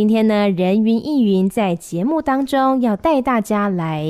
今天呢，人云亦云在节目当中要带大家来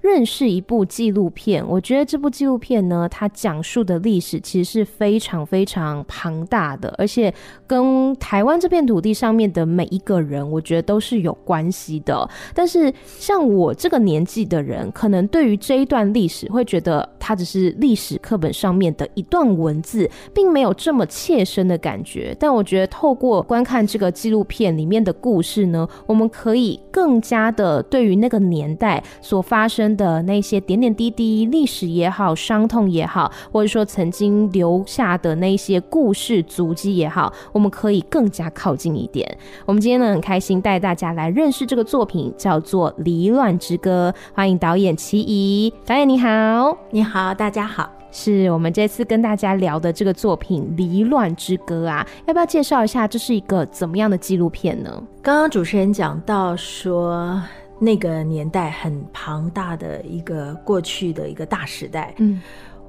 认识一部纪录片。我觉得这部纪录片呢，它讲述的历史其实是非常非常庞大的，而且跟台湾这片土地上面的每一个人，我觉得都是有关系的。但是像我这个年纪的人，可能对于这一段历史会觉得它只是历史课本上面的一段文字，并没有这么切身的感觉。但我觉得透过观看这个纪录片里面的故事呢，我们可以更加的对于那个年代所发生的那些点点滴滴、历史也好、伤痛也好，或者说曾经留下的那些故事足迹也好，我们可以更加靠近一点。我们今天呢，很开心带大家来认识这个作品，叫做《离乱之歌》。欢迎导演齐怡，导演你好，你好，大家好。是我们这次跟大家聊的这个作品《离乱之歌》啊，要不要介绍一下这是一个怎么样的纪录片呢？刚刚主持人讲到说，那个年代很庞大的一个过去的一个大时代，嗯。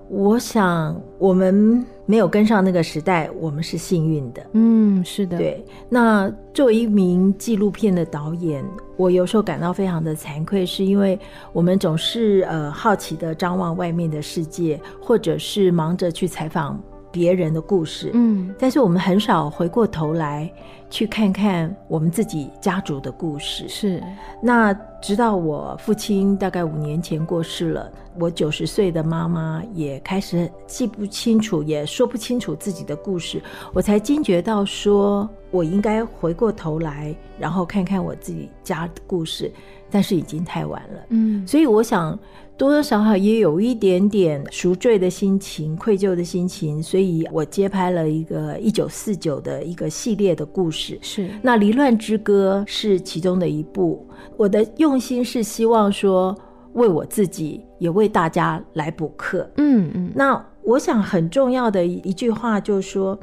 我想，我们没有跟上那个时代，我们是幸运的。嗯，是的。对，那作为一名纪录片的导演，我有时候感到非常的惭愧，是因为我们总是呃好奇的张望外面的世界，或者是忙着去采访别人的故事。嗯，但是我们很少回过头来去看看我们自己家族的故事。是，那直到我父亲大概五年前过世了。我九十岁的妈妈也开始记不清楚，也说不清楚自己的故事，我才惊觉到说，我应该回过头来，然后看看我自己家的故事，但是已经太晚了。嗯，所以我想多多少少也有一点点赎罪的心情、愧疚的心情，所以我接拍了一个一九四九的一个系列的故事。是，那《离乱之歌》是其中的一部。我的用心是希望说。为我自己，也为大家来补课。嗯嗯，那我想很重要的一句话就是说，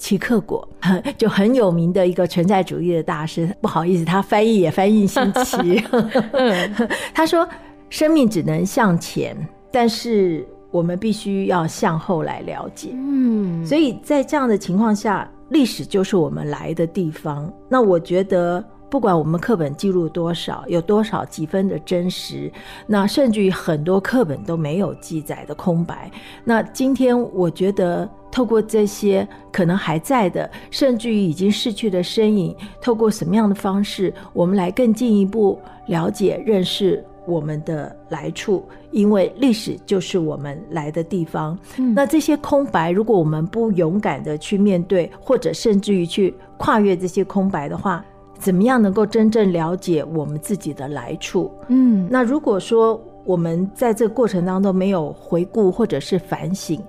齐克果 就很有名的一个存在主义的大师。不好意思，他翻译也翻译新奇。他说：“生命只能向前，但是我们必须要向后来了解。”嗯，所以在这样的情况下，历史就是我们来的地方。那我觉得。不管我们课本记录多少，有多少几分的真实，那甚至于很多课本都没有记载的空白。那今天我觉得，透过这些可能还在的，甚至于已经逝去的身影，透过什么样的方式，我们来更进一步了解、认识我们的来处。因为历史就是我们来的地方。嗯。那这些空白，如果我们不勇敢的去面对，或者甚至于去跨越这些空白的话，怎么样能够真正了解我们自己的来处？嗯，那如果说我们在这个过程当中没有回顾或者是反省，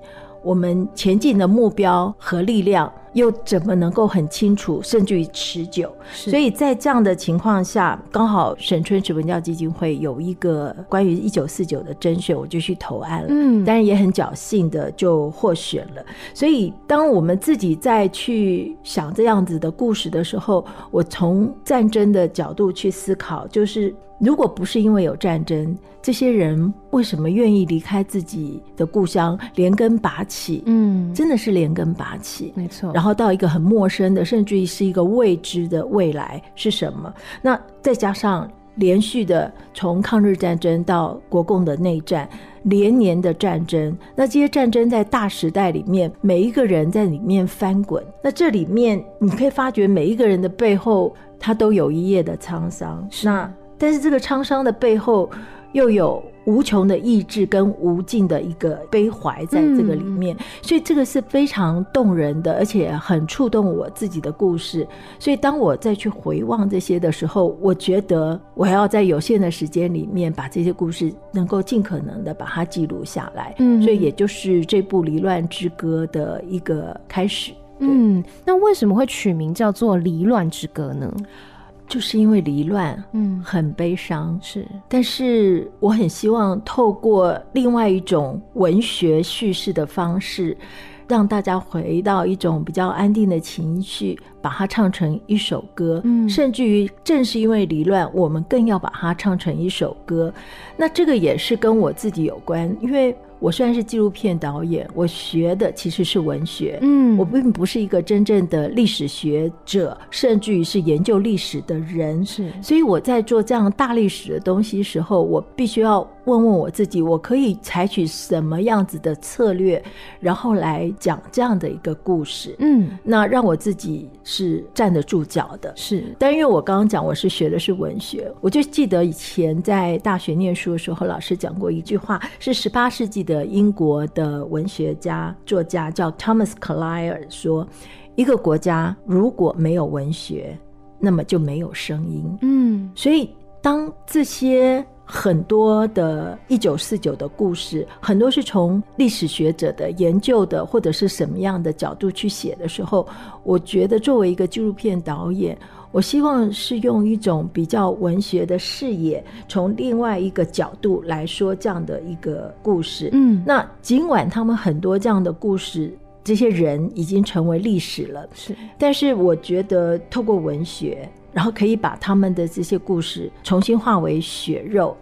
我们前进的目标和力量又怎么能够很清楚，甚至于持久？所以在这样的情况下，刚好沈春池文教基金会有一个关于一九四九的甄选，我就去投案了。嗯，当然也很侥幸的就获选了。所以当我们自己再去想这样子的故事的时候，我从战争的角度去思考，就是。如果不是因为有战争，这些人为什么愿意离开自己的故乡，连根拔起？嗯，真的是连根拔起，没错。然后到一个很陌生的，甚至于是一个未知的未来是什么？那再加上连续的从抗日战争到国共的内战，连年的战争，那这些战争在大时代里面，每一个人在里面翻滚，那这里面你可以发觉每一个人的背后，他都有一夜的沧桑。那但是这个沧桑的背后，又有无穷的意志跟无尽的一个悲怀在这个里面，嗯，所以这个是非常动人的，而且很触动我自己的故事。所以当我再去回望这些的时候，我觉得我还要在有限的时间里面把这些故事能够尽可能的把它记录下来。嗯，所以也就是这部《离乱之歌》的一个开始。嗯，那为什么会取名叫做《离乱之歌》呢？就是因为离乱，嗯，很悲伤，是。但是我很希望透过另外一种文学叙事的方式，让大家回到一种比较安定的情绪，把它唱成一首歌。嗯，甚至于正是因为离乱，我们更要把它唱成一首歌。那这个也是跟我自己有关，因为。我虽然是纪录片导演，我学的其实是文学，嗯，我并不是一个真正的历史学者，甚至于是研究历史的人，是，所以我在做这样大历史的东西时候，我必须要问问我自己，我可以采取什么样子的策略，然后来讲这样的一个故事，嗯，那让我自己是站得住脚的，是。但因为我刚刚讲我是学的是文学，我就记得以前在大学念书的时候，老师讲过一句话，是十八世纪的。英国的文学家作家叫 Thomas Carlyle 说：“一个国家如果没有文学，那么就没有声音。”嗯，所以当这些很多的一九四九的故事，很多是从历史学者的研究的，或者是什么样的角度去写的时候，我觉得作为一个纪录片导演。我希望是用一种比较文学的视野，从另外一个角度来说这样的一个故事。嗯，那尽管他们很多这样的故事，这些人已经成为历史了，是，但是我觉得透过文学。然后可以把他们的这些故事重新化为血肉，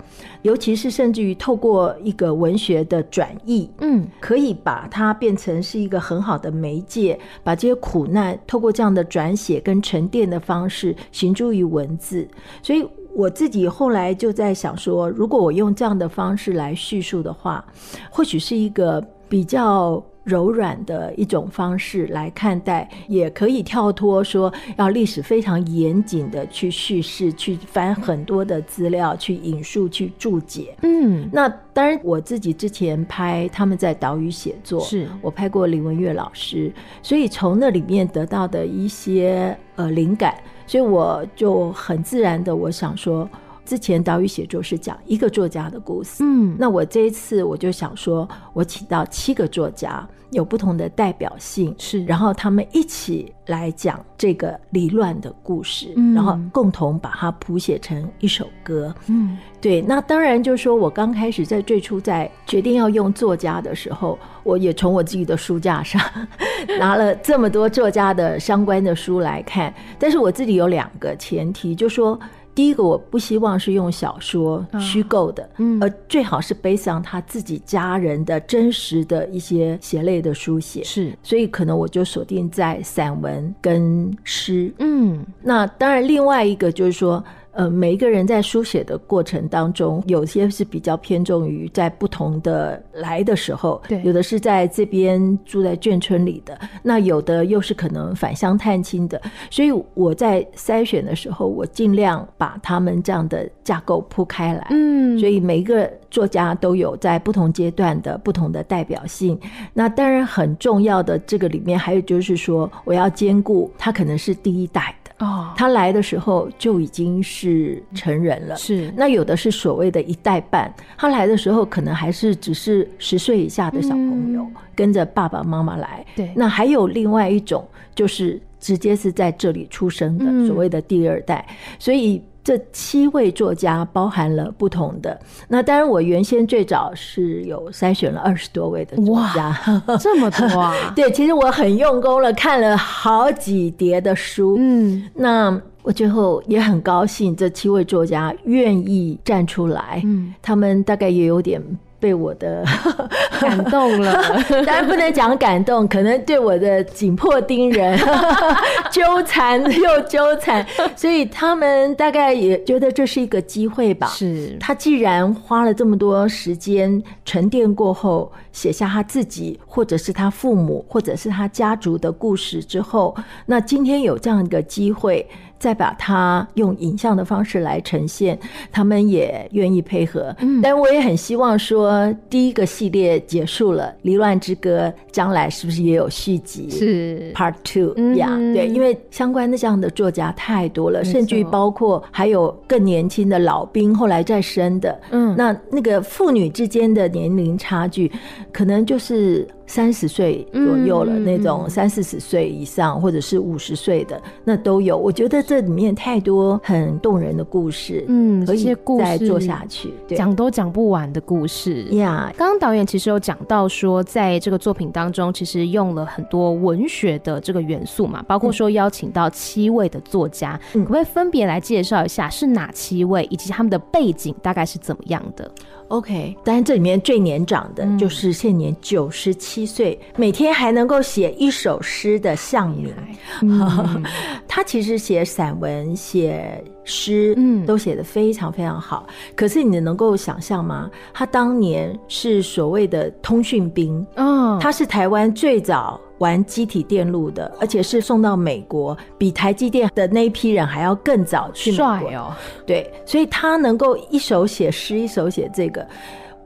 尤其是甚至于透过一个文学的转译，嗯，可以把它变成是一个很好的媒介，把这些苦难透过这样的转写跟沉淀的方式，行诸于文字。所以我自己后来就在想说，如果我用这样的方式来叙述的话，或许是一个比较。柔软的一种方式来看待，也可以跳脱说要历史非常严谨的去叙事，去翻很多的资料，去引述，去注解。嗯，那当然，我自己之前拍他们在岛屿写作，是我拍过林文月老师，所以从那里面得到的一些呃灵感，所以我就很自然的我想说。之前岛屿写作是讲一个作家的故事，嗯，那我这一次我就想说，我请到七个作家，有不同的代表性，是，然后他们一起来讲这个离乱的故事，嗯，然后共同把它谱写成一首歌，嗯，对。那当然就是说我刚开始在最初在决定要用作家的时候，我也从我自己的书架上 拿了这么多作家的相关的书来看，但是我自己有两个前提，就说。第一个，我不希望是用小说虚构的，嗯，而最好是 based on 他自己家人的真实的一些血泪的书写，是，所以可能我就锁定在散文跟诗，嗯，那当然另外一个就是说。呃，每一个人在书写的过程当中，有些是比较偏重于在不同的来的时候，对，有的是在这边住在眷村里的，那有的又是可能返乡探亲的，所以我在筛选的时候，我尽量把他们这样的架构铺开来，嗯，所以每一个作家都有在不同阶段的不同的代表性。那当然很重要的这个里面还有就是说，我要兼顾他可能是第一代。哦，他来的时候就已经是成人了。是，那有的是所谓的一代半，他来的时候可能还是只是十岁以下的小朋友，嗯、跟着爸爸妈妈来。对，那还有另外一种，就是直接是在这里出生的，嗯、所谓的第二代。所以。这七位作家包含了不同的，那当然我原先最早是有筛选了二十多位的作家，哇，这么多啊！对，其实我很用功了，看了好几叠的书，嗯，那我最后也很高兴，这七位作家愿意站出来，嗯，他们大概也有点。被我的 感动了，当然不能讲感动，可能对我的紧迫盯人、纠缠又纠缠，所以他们大概也觉得这是一个机会吧。是，他既然花了这么多时间沉淀过后，写下他自己，或者是他父母，或者是他家族的故事之后，那今天有这样一个机会。再把它用影像的方式来呈现，他们也愿意配合。嗯，但我也很希望说，第一个系列结束了，《离乱之歌》将来是不是也有续集？是 Part Two 呀？对，因为相关的这样的作家太多了，甚至于包括还有更年轻的老兵后来再生的。嗯，那那个父女之间的年龄差距，可能就是。三十岁左右了，那种三四十岁以上，或者是五十岁的，那都有。我觉得这里面太多很动人的故事，嗯，可以再做下去，讲都讲不完的故事。呀。刚刚导演其实有讲到说，在这个作品当中，其实用了很多文学的这个元素嘛，包括说邀请到七位的作家，可不可以分别来介绍一下是哪七位，以及他们的背景大概是怎么样的？OK，当然这里面最年长的就是现年九十七岁，嗯、每天还能够写一首诗的向明。嗯、他其实写散文、写诗，嗯，都写得非常非常好。可是你能够想象吗？他当年是所谓的通讯兵，嗯，他是台湾最早。玩机体电路的，而且是送到美国，比台积电的那一批人还要更早去美国。帅哦，对，所以他能够一手写诗，一手写这个。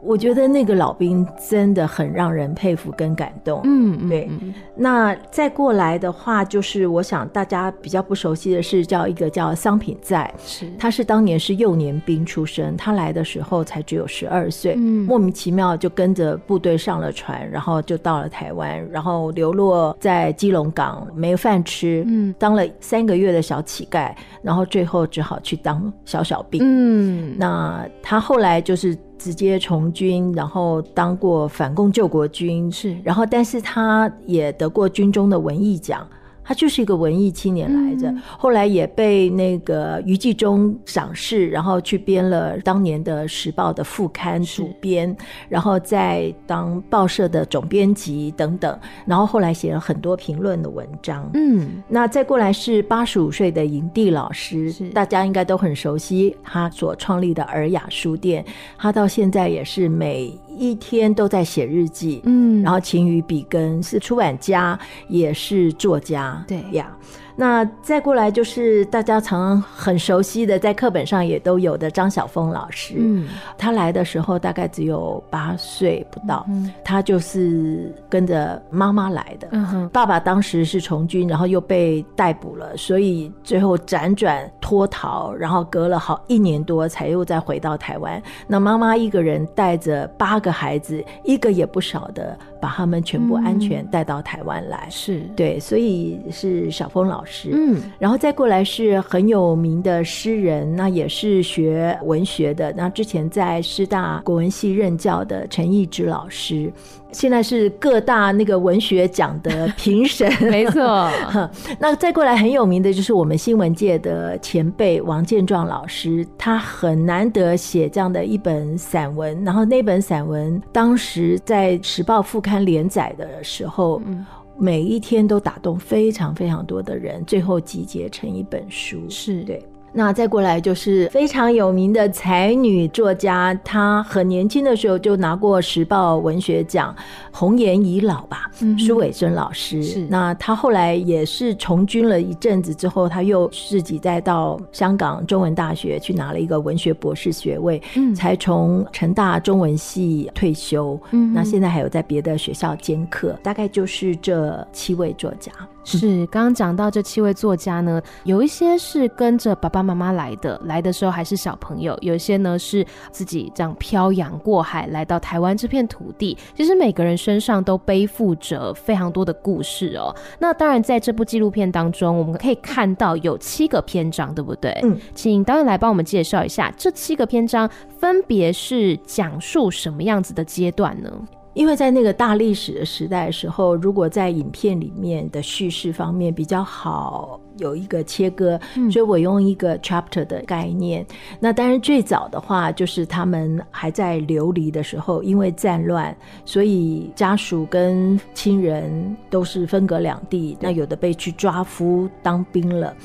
我觉得那个老兵真的很让人佩服跟感动。嗯，对。那再过来的话，就是我想大家比较不熟悉的是叫一个叫桑品在，是他是当年是幼年兵出身，他来的时候才只有十二岁，嗯，莫名其妙就跟着部队上了船，然后就到了台湾，然后流落在基隆港没饭吃，嗯，当了三个月的小乞丐，然后最后只好去当小小兵。嗯，那他后来就是。直接从军，然后当过反共救国军，是，然后但是他也得过军中的文艺奖。他就是一个文艺青年来着，嗯、后来也被那个余纪中赏识，然后去编了当年的《时报》的副刊主编，然后再当报社的总编辑等等，然后后来写了很多评论的文章。嗯，那再过来是八十五岁的营地老师，大家应该都很熟悉他所创立的尔雅书店，他到现在也是每一天都在写日记。嗯，然后勤于笔耕，是出版家，也是作家。对呀。那再过来就是大家常常很熟悉的，在课本上也都有的张晓峰老师。嗯，他来的时候大概只有八岁不到，嗯，他就是跟着妈妈来的。爸爸当时是从军，然后又被逮捕了，所以最后辗转脱逃，然后隔了好一年多才又再回到台湾。那妈妈一个人带着八个孩子，一个也不少的，把他们全部安全带到台湾来。是对，所以是小峰老师。嗯，然后再过来是很有名的诗人，那也是学文学的。那之前在师大国文系任教的陈义之老师，现在是各大那个文学奖的 评审。没错。那再过来很有名的就是我们新闻界的前辈王建壮老师，他很难得写这样的一本散文。然后那本散文当时在《时报》副刊连载的时候。嗯每一天都打动非常非常多的人，最后集结成一本书。是对。那再过来就是非常有名的才女作家，她很年轻的时候就拿过时报文学奖，红颜已老吧？苏伟贞老师。是。那她后来也是从军了一阵子之后，她又自己再到香港中文大学去拿了一个文学博士学位，嗯、才从成大中文系退休。嗯。那现在还有在别的学校兼课，大概就是这七位作家。是，刚刚讲到这七位作家呢，有一些是跟着爸爸妈妈来的，来的时候还是小朋友；有一些呢是自己这样漂洋过海来到台湾这片土地。其实每个人身上都背负着非常多的故事哦。那当然，在这部纪录片当中，我们可以看到有七个篇章，对不对？嗯，请导演来帮我们介绍一下这七个篇章分别是讲述什么样子的阶段呢？因为在那个大历史的时代的时候，如果在影片里面的叙事方面比较好有一个切割，嗯、所以我用一个 chapter 的概念。那当然最早的话，就是他们还在流离的时候，因为战乱，所以家属跟亲人都是分隔两地。那有的被去抓夫当兵了，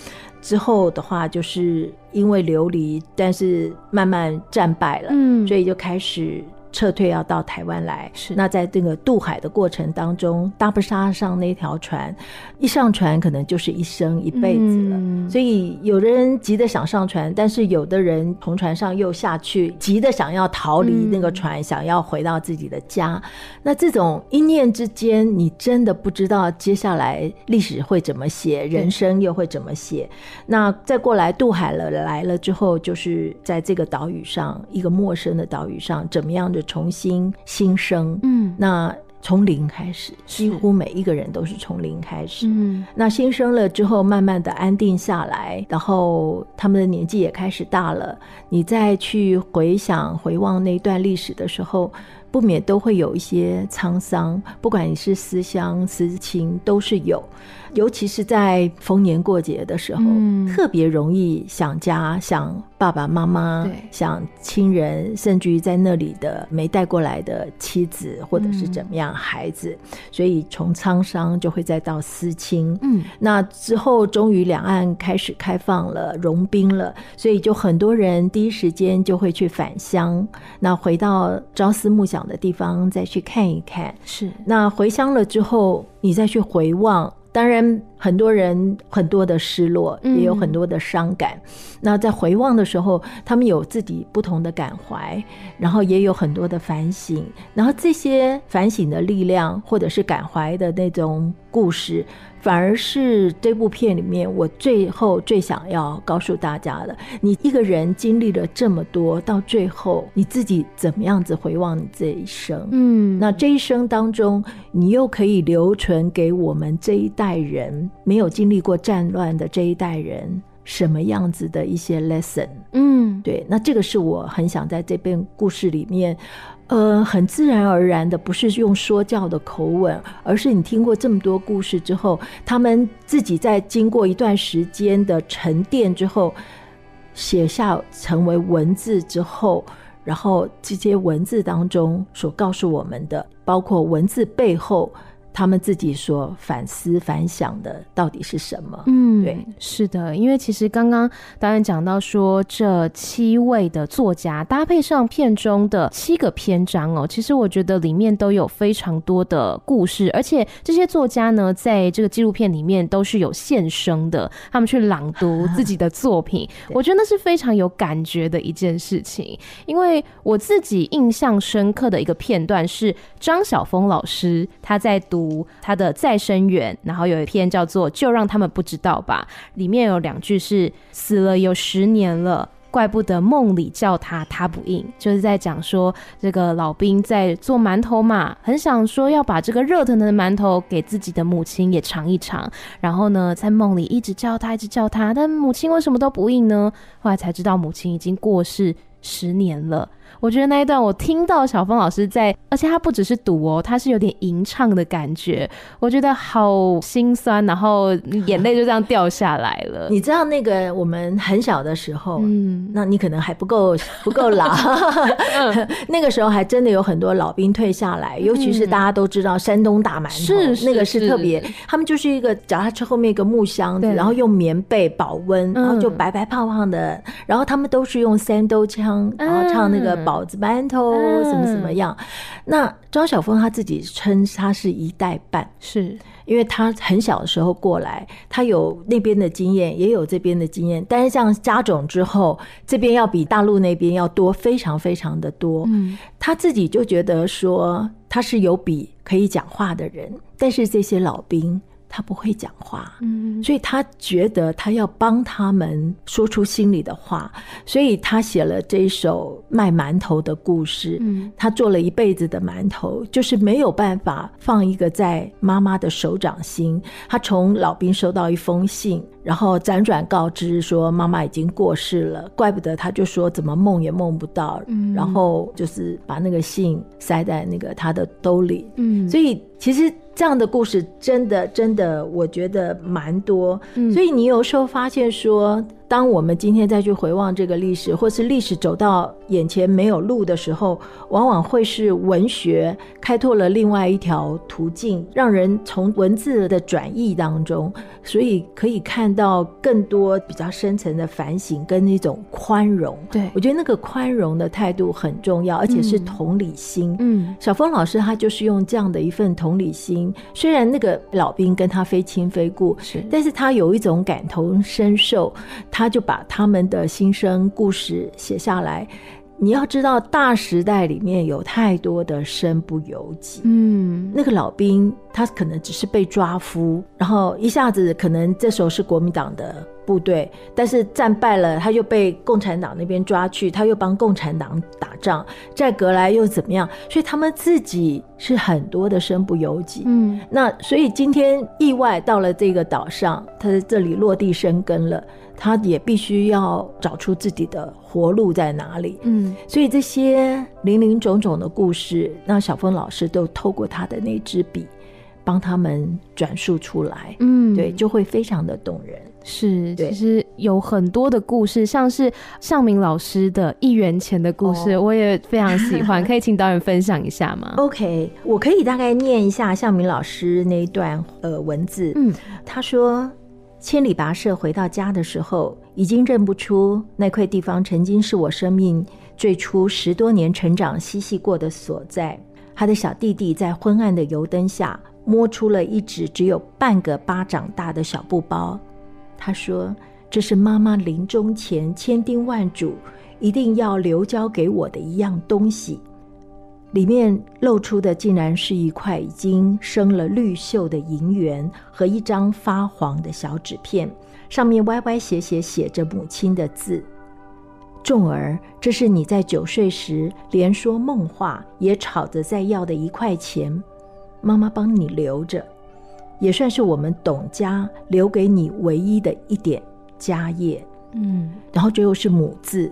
之后的话就是因为流离，但是慢慢战败了，嗯，所以就开始。撤退要到台湾来，是那在这个渡海的过程当中，搭不搭上那条船，一上船可能就是一生一辈子了。嗯、所以有的人急的想上船，但是有的人从船上又下去，急的想要逃离那个船，嗯、想要回到自己的家。那这种一念之间，你真的不知道接下来历史会怎么写，人生又会怎么写。那再过来渡海了来了之后，就是在这个岛屿上，一个陌生的岛屿上，怎么样的？重新新生，嗯，那从零开始，几乎每一个人都是从零开始。嗯，那新生了之后，慢慢的安定下来，然后他们的年纪也开始大了，你再去回想、回望那段历史的时候。不免都会有一些沧桑，不管你是思乡思亲，都是有。尤其是在逢年过节的时候，嗯、特别容易想家，想爸爸妈妈，想亲人，甚至于在那里的没带过来的妻子，或者是怎么样孩子。嗯、所以从沧桑就会再到思亲。嗯，那之后终于两岸开始开放了，融冰了，所以就很多人第一时间就会去返乡，那回到朝思暮想的地方再去看一看。是，那回乡了之后，你再去回望。当然，很多人很多的失落，也有很多的伤感。嗯、那在回望的时候，他们有自己不同的感怀，然后也有很多的反省。然后这些反省的力量，或者是感怀的那种故事。反而是这部片里面，我最后最想要告诉大家的：你一个人经历了这么多，到最后你自己怎么样子回望你这一生？嗯，那这一生当中，你又可以留存给我们这一代人没有经历过战乱的这一代人什么样子的一些 lesson？嗯，对，那这个是我很想在这边故事里面。呃，很自然而然的，不是用说教的口吻，而是你听过这么多故事之后，他们自己在经过一段时间的沉淀之后，写下成为文字之后，然后这些文字当中所告诉我们的，包括文字背后。他们自己所反思反想的到底是什么？嗯，对，是的，因为其实刚刚导演讲到说，这七位的作家搭配上片中的七个篇章哦，其实我觉得里面都有非常多的故事，而且这些作家呢，在这个纪录片里面都是有现身的，他们去朗读自己的作品，我觉得那是非常有感觉的一件事情。因为我自己印象深刻的一个片段是张晓峰老师他在读。他的再生缘，然后有一篇叫做《就让他们不知道吧》，里面有两句是“死了有十年了，怪不得梦里叫他他不应”，就是在讲说这个老兵在做馒头嘛，很想说要把这个热腾腾的馒头给自己的母亲也尝一尝，然后呢，在梦里一直叫他，一直叫他，但母亲为什么都不应呢？后来才知道母亲已经过世十年了。我觉得那一段我听到小峰老师在，而且他不只是读哦，他是有点吟唱的感觉，我觉得好心酸，然后眼泪就这样掉下来了。你知道那个我们很小的时候，嗯，那你可能还不够不够老，那个时候还真的有很多老兵退下来，尤其是大家都知道山东大馒头，那个是特别，他们就是一个脚踏车后面一个木箱子，然后用棉被保温，然后就白白胖胖的，然后他们都是用三兜腔，然后唱那个。包子馒头什么什么样？嗯、那张晓峰他自己称他是一代半，是因为他很小的时候过来，他有那边的经验，也有这边的经验。但是像加种之后，这边要比大陆那边要多，非常非常的多。嗯，他自己就觉得说他是有笔可以讲话的人，但是这些老兵。他不会讲话，嗯，所以他觉得他要帮他们说出心里的话，所以他写了这一首卖馒头的故事。嗯，他做了一辈子的馒头，就是没有办法放一个在妈妈的手掌心。他从老兵收到一封信，然后辗转告知说妈妈已经过世了，怪不得他就说怎么梦也梦不到，嗯，然后就是把那个信塞在那个他的兜里，嗯，所以其实。这样的故事真的真的，我觉得蛮多。嗯，所以你有时候发现说，当我们今天再去回望这个历史，或是历史走到眼前没有路的时候，往往会是文学开拓了另外一条途径，让人从文字的转译当中，所以可以看到更多比较深层的反省跟那种宽容。对，我觉得那个宽容的态度很重要，而且是同理心。嗯，小峰老师他就是用这样的一份同理心，虽然那个老兵跟他非亲非故，是，但是他有一种感同身受。他就把他们的心声故事写下来。你要知道，大时代里面有太多的身不由己。嗯，那个老兵他可能只是被抓夫，然后一下子可能这时候是国民党的部队，但是战败了，他又被共产党那边抓去，他又帮共产党打仗，在格莱又怎么样？所以他们自己是很多的身不由己。嗯，那所以今天意外到了这个岛上，他在这里落地生根了。他也必须要找出自己的活路在哪里，嗯，所以这些林林总总的故事，那小峰老师都透过他的那支笔，帮他们转述出来，嗯，对，就会非常的动人。是，其实有很多的故事，像是向明老师的一元钱的故事，我也非常喜欢，可以请导演分享一下吗？OK，我可以大概念一下向明老师那一段呃文字，嗯，他说。千里跋涉回到家的时候，已经认不出那块地方曾经是我生命最初十多年成长嬉戏过的所在。他的小弟弟在昏暗的油灯下摸出了一只只有半个巴掌大的小布包。他说：“这是妈妈临终前千叮万嘱，一定要留交给我的一样东西。”里面露出的竟然是一块已经生了绿锈的银元和一张发黄的小纸片，上面歪歪斜斜写着母亲的字：“仲儿，这是你在九岁时连说梦话也吵着再要的一块钱，妈妈帮你留着，也算是我们董家留给你唯一的一点家业。”嗯，然后最后是母字。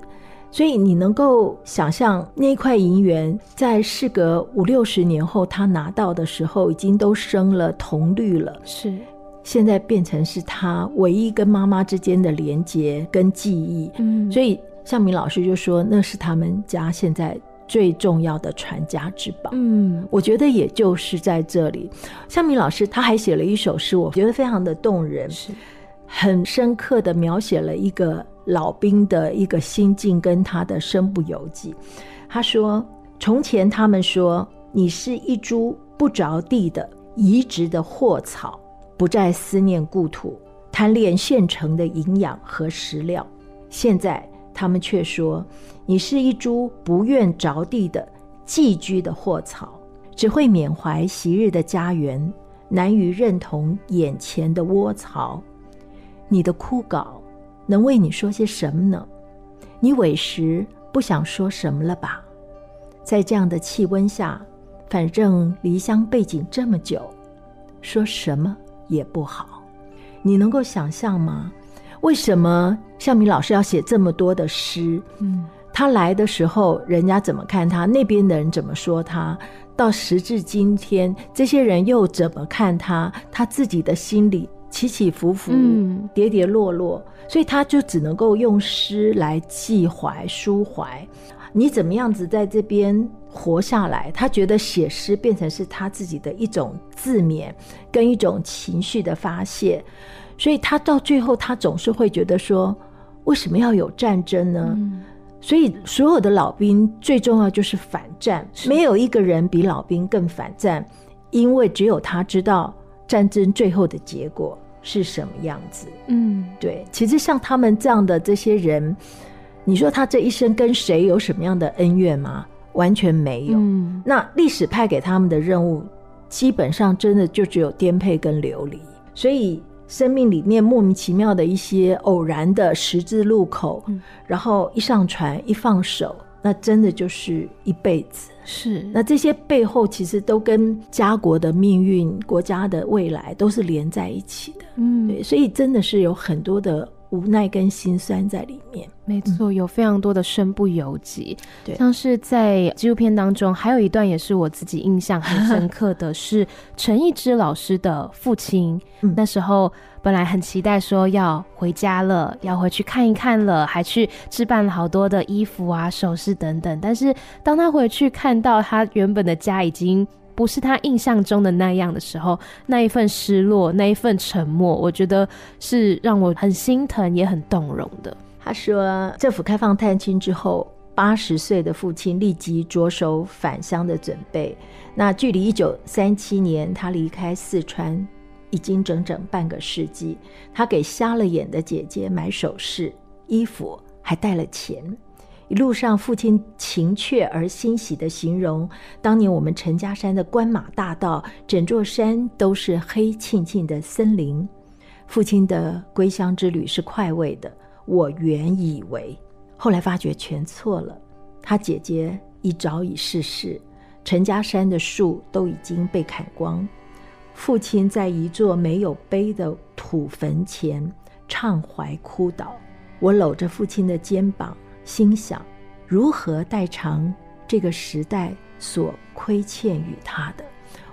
所以你能够想象那块银元，在事隔五六十年后，他拿到的时候，已经都生了铜绿了。是，现在变成是他唯一跟妈妈之间的连结跟记忆。嗯，所以向明老师就说，那是他们家现在最重要的传家之宝。嗯，我觉得也就是在这里，向明老师他还写了一首诗，我觉得非常的动人，是很深刻的描写了一个。老兵的一个心境跟他的身不由己。他说：“从前他们说你是一株不着地的移植的祸草，不再思念故土，贪恋现成的营养和食料。现在他们却说你是一株不愿着地的寄居的祸草，只会缅怀昔日的家园，难于认同眼前的窝巢。你的枯槁。”能为你说些什么呢？你委实不想说什么了吧？在这样的气温下，反正离乡背井这么久，说什么也不好。你能够想象吗？为什么向明老师要写这么多的诗？嗯，他来的时候，人家怎么看他？那边的人怎么说他？到时至今天，这些人又怎么看他？他自己的心里。起起伏伏，跌跌落落，所以他就只能够用诗来寄怀、抒怀。你怎么样子在这边活下来？他觉得写诗变成是他自己的一种自勉，跟一种情绪的发泄。所以他到最后，他总是会觉得说：为什么要有战争呢？所以所有的老兵最重要就是反战，没有一个人比老兵更反战，因为只有他知道战争最后的结果。是什么样子？嗯，对，其实像他们这样的这些人，你说他这一生跟谁有什么样的恩怨吗？完全没有。嗯，那历史派给他们的任务，基本上真的就只有颠沛跟流离。所以生命里面莫名其妙的一些偶然的十字路口，嗯，然后一上船一放手，那真的就是一辈子。是，那这些背后其实都跟家国的命运、国家的未来都是连在一起的。嗯，对，所以真的是有很多的无奈跟心酸在里面。没错，有非常多的身不由己。对，像是在纪录片当中，还有一段也是我自己印象很深刻的 是陈一之老师的父亲。嗯，那时候本来很期待说要回家了，要回去看一看了，还去置办了好多的衣服啊、首饰等等。但是当他回去看到他原本的家已经不是他印象中的那样的时候，那一份失落，那一份沉默，我觉得是让我很心疼也很动容的。他说，政府开放探亲之后，八十岁的父亲立即着手返乡的准备。那距离一九三七年他离开四川，已经整整半个世纪。他给瞎了眼的姐姐买首饰、衣服，还带了钱。一路上，父亲情切而欣喜地形容，当年我们陈家山的关马大道，整座山都是黑沁沁的森林。父亲的归乡之旅是快慰的。我原以为，后来发觉全错了。他姐姐已早已逝世，陈家山的树都已经被砍光。父亲在一座没有碑的土坟前畅怀哭倒。我搂着父亲的肩膀，心想：如何代偿这个时代所亏欠于他的？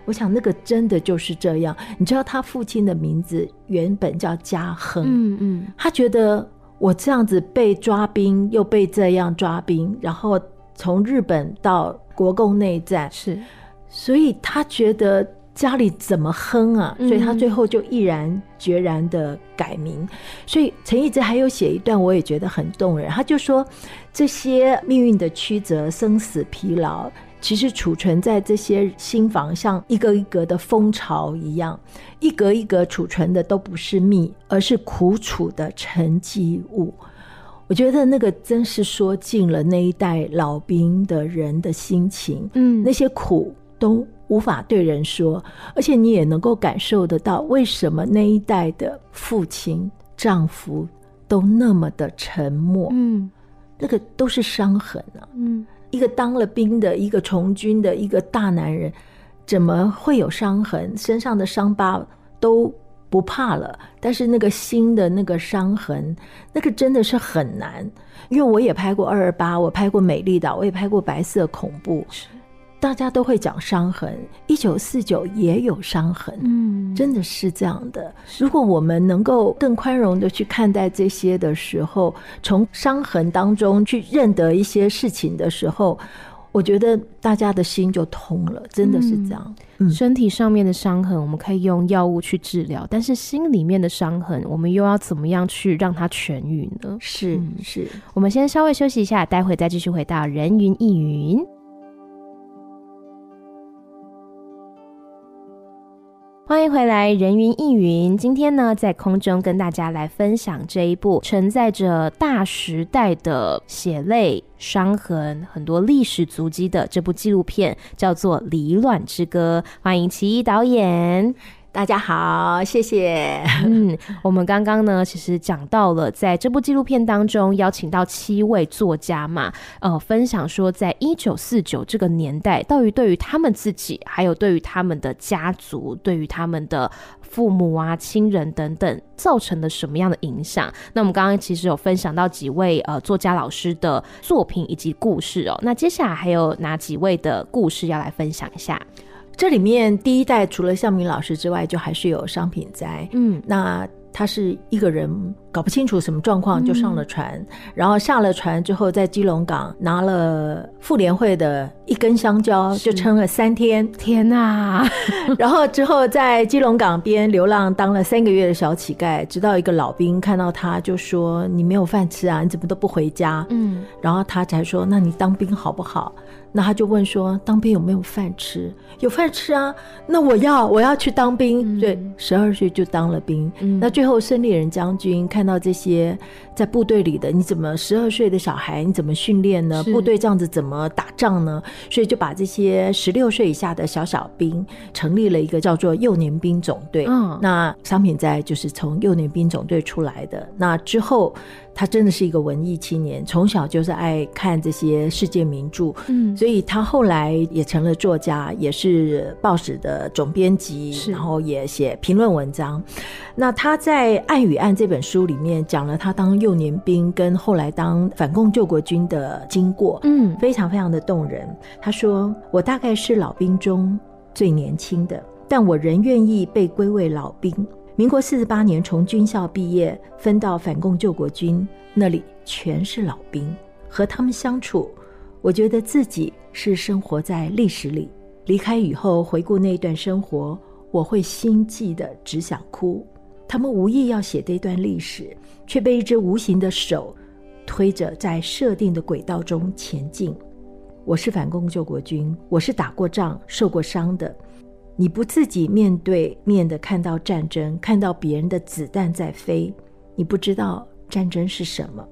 我想，那个真的就是这样。你知道，他父亲的名字原本叫家亨。嗯嗯，他觉得我这样子被抓兵，又被这样抓兵，然后从日本到国共内战，是，所以他觉得家里怎么哼啊？所以他最后就毅然决然的改名。嗯、所以陈逸之还有写一段，我也觉得很动人。他就说，这些命运的曲折、生死疲劳。其实储存在这些心房，像一个一个的蜂巢一样，一格一格储存的都不是蜜，而是苦楚的沉积物。我觉得那个真是说尽了那一代老兵的人的心情，嗯，那些苦都无法对人说，而且你也能够感受得到，为什么那一代的父亲、丈夫都那么的沉默，嗯，那个都是伤痕啊，嗯。一个当了兵的，一个从军的，一个大男人，怎么会有伤痕？身上的伤疤都不怕了，但是那个心的那个伤痕，那个真的是很难。因为我也拍过二二八，我拍过美丽岛，我也拍过白色恐怖。大家都会讲伤痕，一九四九也有伤痕，嗯，真的是这样的。如果我们能够更宽容的去看待这些的时候，从伤痕当中去认得一些事情的时候，我觉得大家的心就通了，真的是这样。嗯，身体上面的伤痕我们可以用药物去治疗，但是心里面的伤痕，我们又要怎么样去让它痊愈呢？是是，我们先稍微休息一下，待会再继续回到人云亦云。欢迎回来，人云亦云。今天呢，在空中跟大家来分享这一部承载着大时代的血泪、伤痕、很多历史足迹的这部纪录片，叫做《离乱之歌》。欢迎奇一导演。大家好，谢谢。嗯，我们刚刚呢，其实讲到了在这部纪录片当中邀请到七位作家嘛，呃，分享说在一九四九这个年代，到底对于他们自己，还有对于他们的家族，对于他们的父母啊、亲人等等，造成了什么样的影响？那我们刚刚其实有分享到几位呃作家老师的作品以及故事哦。那接下来还有哪几位的故事要来分享一下？这里面第一代除了向明老师之外，就还是有商品斋。嗯，那他是一个人搞不清楚什么状况就上了船，嗯、然后下了船之后在基隆港拿了妇联会的一根香蕉，就撑了三天。天哪！然后之后在基隆港边流浪当了三个月的小乞丐，直到一个老兵看到他就说：“你没有饭吃啊？你怎么都不回家？”嗯，然后他才说：“那你当兵好不好？”那他就问说：“当兵有没有饭吃？有饭吃啊！那我要，我要去当兵。嗯”对，十二岁就当了兵。嗯、那最后孙立人将军看到这些在部队里的，你怎么十二岁的小孩你怎么训练呢？部队这样子怎么打仗呢？所以就把这些十六岁以下的小小兵成立了一个叫做幼年兵总队。嗯，那商品在就是从幼年兵总队出来的。那之后。他真的是一个文艺青年，从小就是爱看这些世界名著，嗯，所以他后来也成了作家，也是报纸的总编辑，然后也写评论文章。那他在《爱与暗》这本书里面讲了他当幼年兵跟后来当反共救国军的经过，嗯，非常非常的动人。他说：“我大概是老兵中最年轻的，但我仍愿意被归为老兵。”民国四十八年从军校毕业，分到反共救国军，那里全是老兵。和他们相处，我觉得自己是生活在历史里。离开以后，回顾那段生活，我会心悸得只想哭。他们无意要写这段历史，却被一只无形的手推着在设定的轨道中前进。我是反共救国军，我是打过仗、受过伤的。你不自己面对面的看到战争，看到别人的子弹在飞，你不知道战争是什么。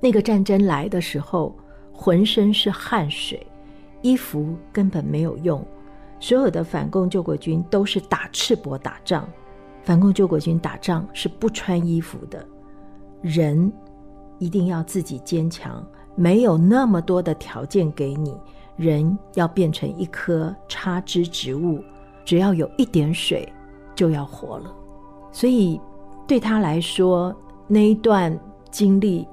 那个战争来的时候，浑身是汗水，衣服根本没有用。所有的反共救国军都是打赤膊打仗，反共救国军打仗是不穿衣服的，人一定要自己坚强，没有那么多的条件给你，人要变成一棵插枝植物，只要有一点水就要活了。所以对他来说，那一段经历，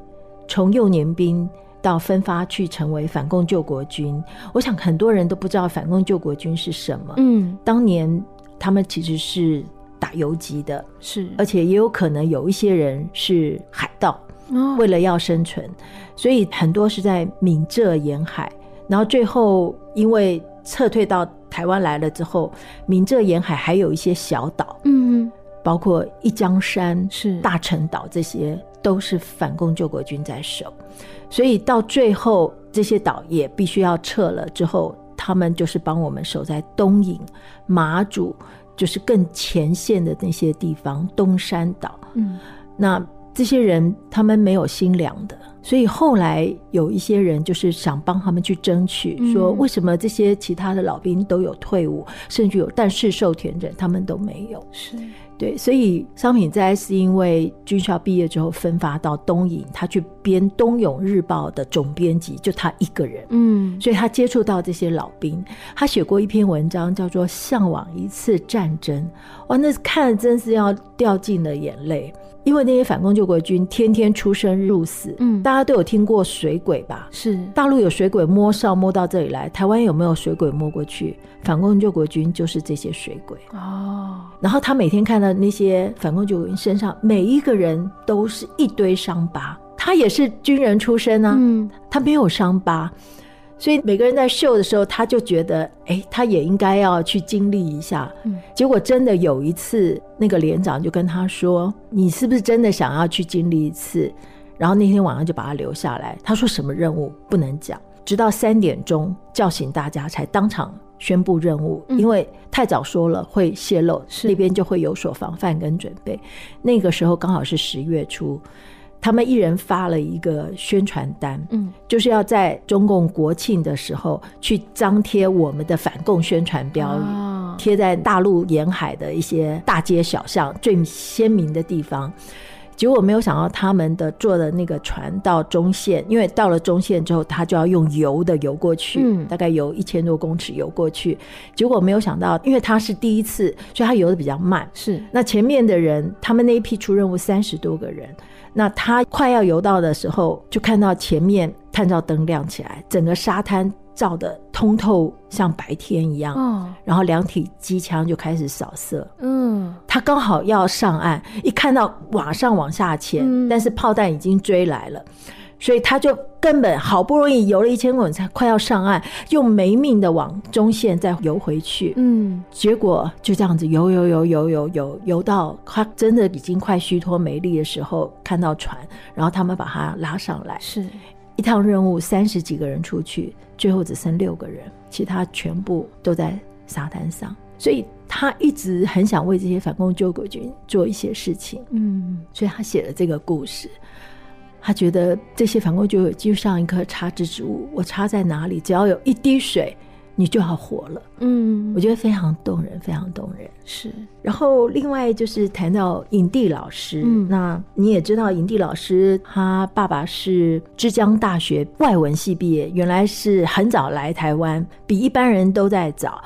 从幼年兵到分发去成为反共救国军，我想很多人都不知道反共救国军是什么。嗯，当年他们其实是打游击的，是，而且也有可能有一些人是海盗。为了要生存，所以很多是在闽浙沿海，然后最后因为撤退到台湾来了之后，闽浙沿海还有一些小岛，嗯，包括一江山、是。大陈岛，这些都是反共救国军在守，所以到最后这些岛也必须要撤了之后，他们就是帮我们守在东引、马祖，就是更前线的那些地方，东山岛，嗯，那。这些人他们没有心凉的，所以后来有一些人就是想帮他们去争取，说为什么这些其他的老兵都有退伍，甚至有但是受田人，他们都没有。是。对，所以商品斋是因为军校毕业之后分发到东营，他去编《东涌日报》的总编辑，就他一个人。嗯，所以他接触到这些老兵，他写过一篇文章叫做《向往一次战争》。哇，那看了真是要掉尽了眼泪，因为那些反共救国军天天出生入死。嗯，大家都有听过水鬼吧？是，大陆有水鬼摸哨摸到这里来，台湾有没有水鬼摸过去？反共救国军就是这些水鬼。哦，然后他每天看到。那些反共救国军身上每一个人都是一堆伤疤，他也是军人出身啊，嗯，他没有伤疤，所以每个人在秀的时候，他就觉得，哎、欸，他也应该要去经历一下。嗯，结果真的有一次，那个连长就跟他说：“你是不是真的想要去经历一次？”然后那天晚上就把他留下来。他说：“什么任务不能讲？”直到三点钟叫醒大家，才当场。宣布任务，因为太早说了会泄露，那边就会有所防范跟准备。那个时候刚好是十月初，他们一人发了一个宣传单，嗯，就是要在中共国庆的时候去张贴我们的反共宣传标语，贴在大陆沿海的一些大街小巷最鲜明的地方。结果没有想到，他们的坐的那个船到中线，因为到了中线之后，他就要用游的游过去，嗯，大概游一千多公尺游过去。结果没有想到，因为他是第一次，所以他游的比较慢。是，那前面的人，他们那一批出任务三十多个人，那他快要游到的时候，就看到前面探照灯亮起来，整个沙滩。照得通透，像白天一样。哦，然后两体机枪就开始扫射。嗯，他刚好要上岸，一看到往上往下潜，嗯，但是炮弹已经追来了，所以他就根本好不容易游了一千公里，才快要上岸，又没命的往中线再游回去。嗯，结果就这样子游游游游游游游到他真的已经快虚脱没力的时候，看到船，然后他们把他拉上来。是。一趟任务三十几个人出去，最后只剩六个人，其他全部都在沙滩上。所以他一直很想为这些反共救国军做一些事情，嗯，所以他写了这个故事。他觉得这些反共救国就像一棵插枝植物，我插在哪里，只要有一滴水。你就要活了，嗯，我觉得非常动人，非常动人。是，然后另外就是谈到影帝老师，嗯，那你也知道影帝老师，他爸爸是浙江大学外文系毕业，原来是很早来台湾，比一般人都在早。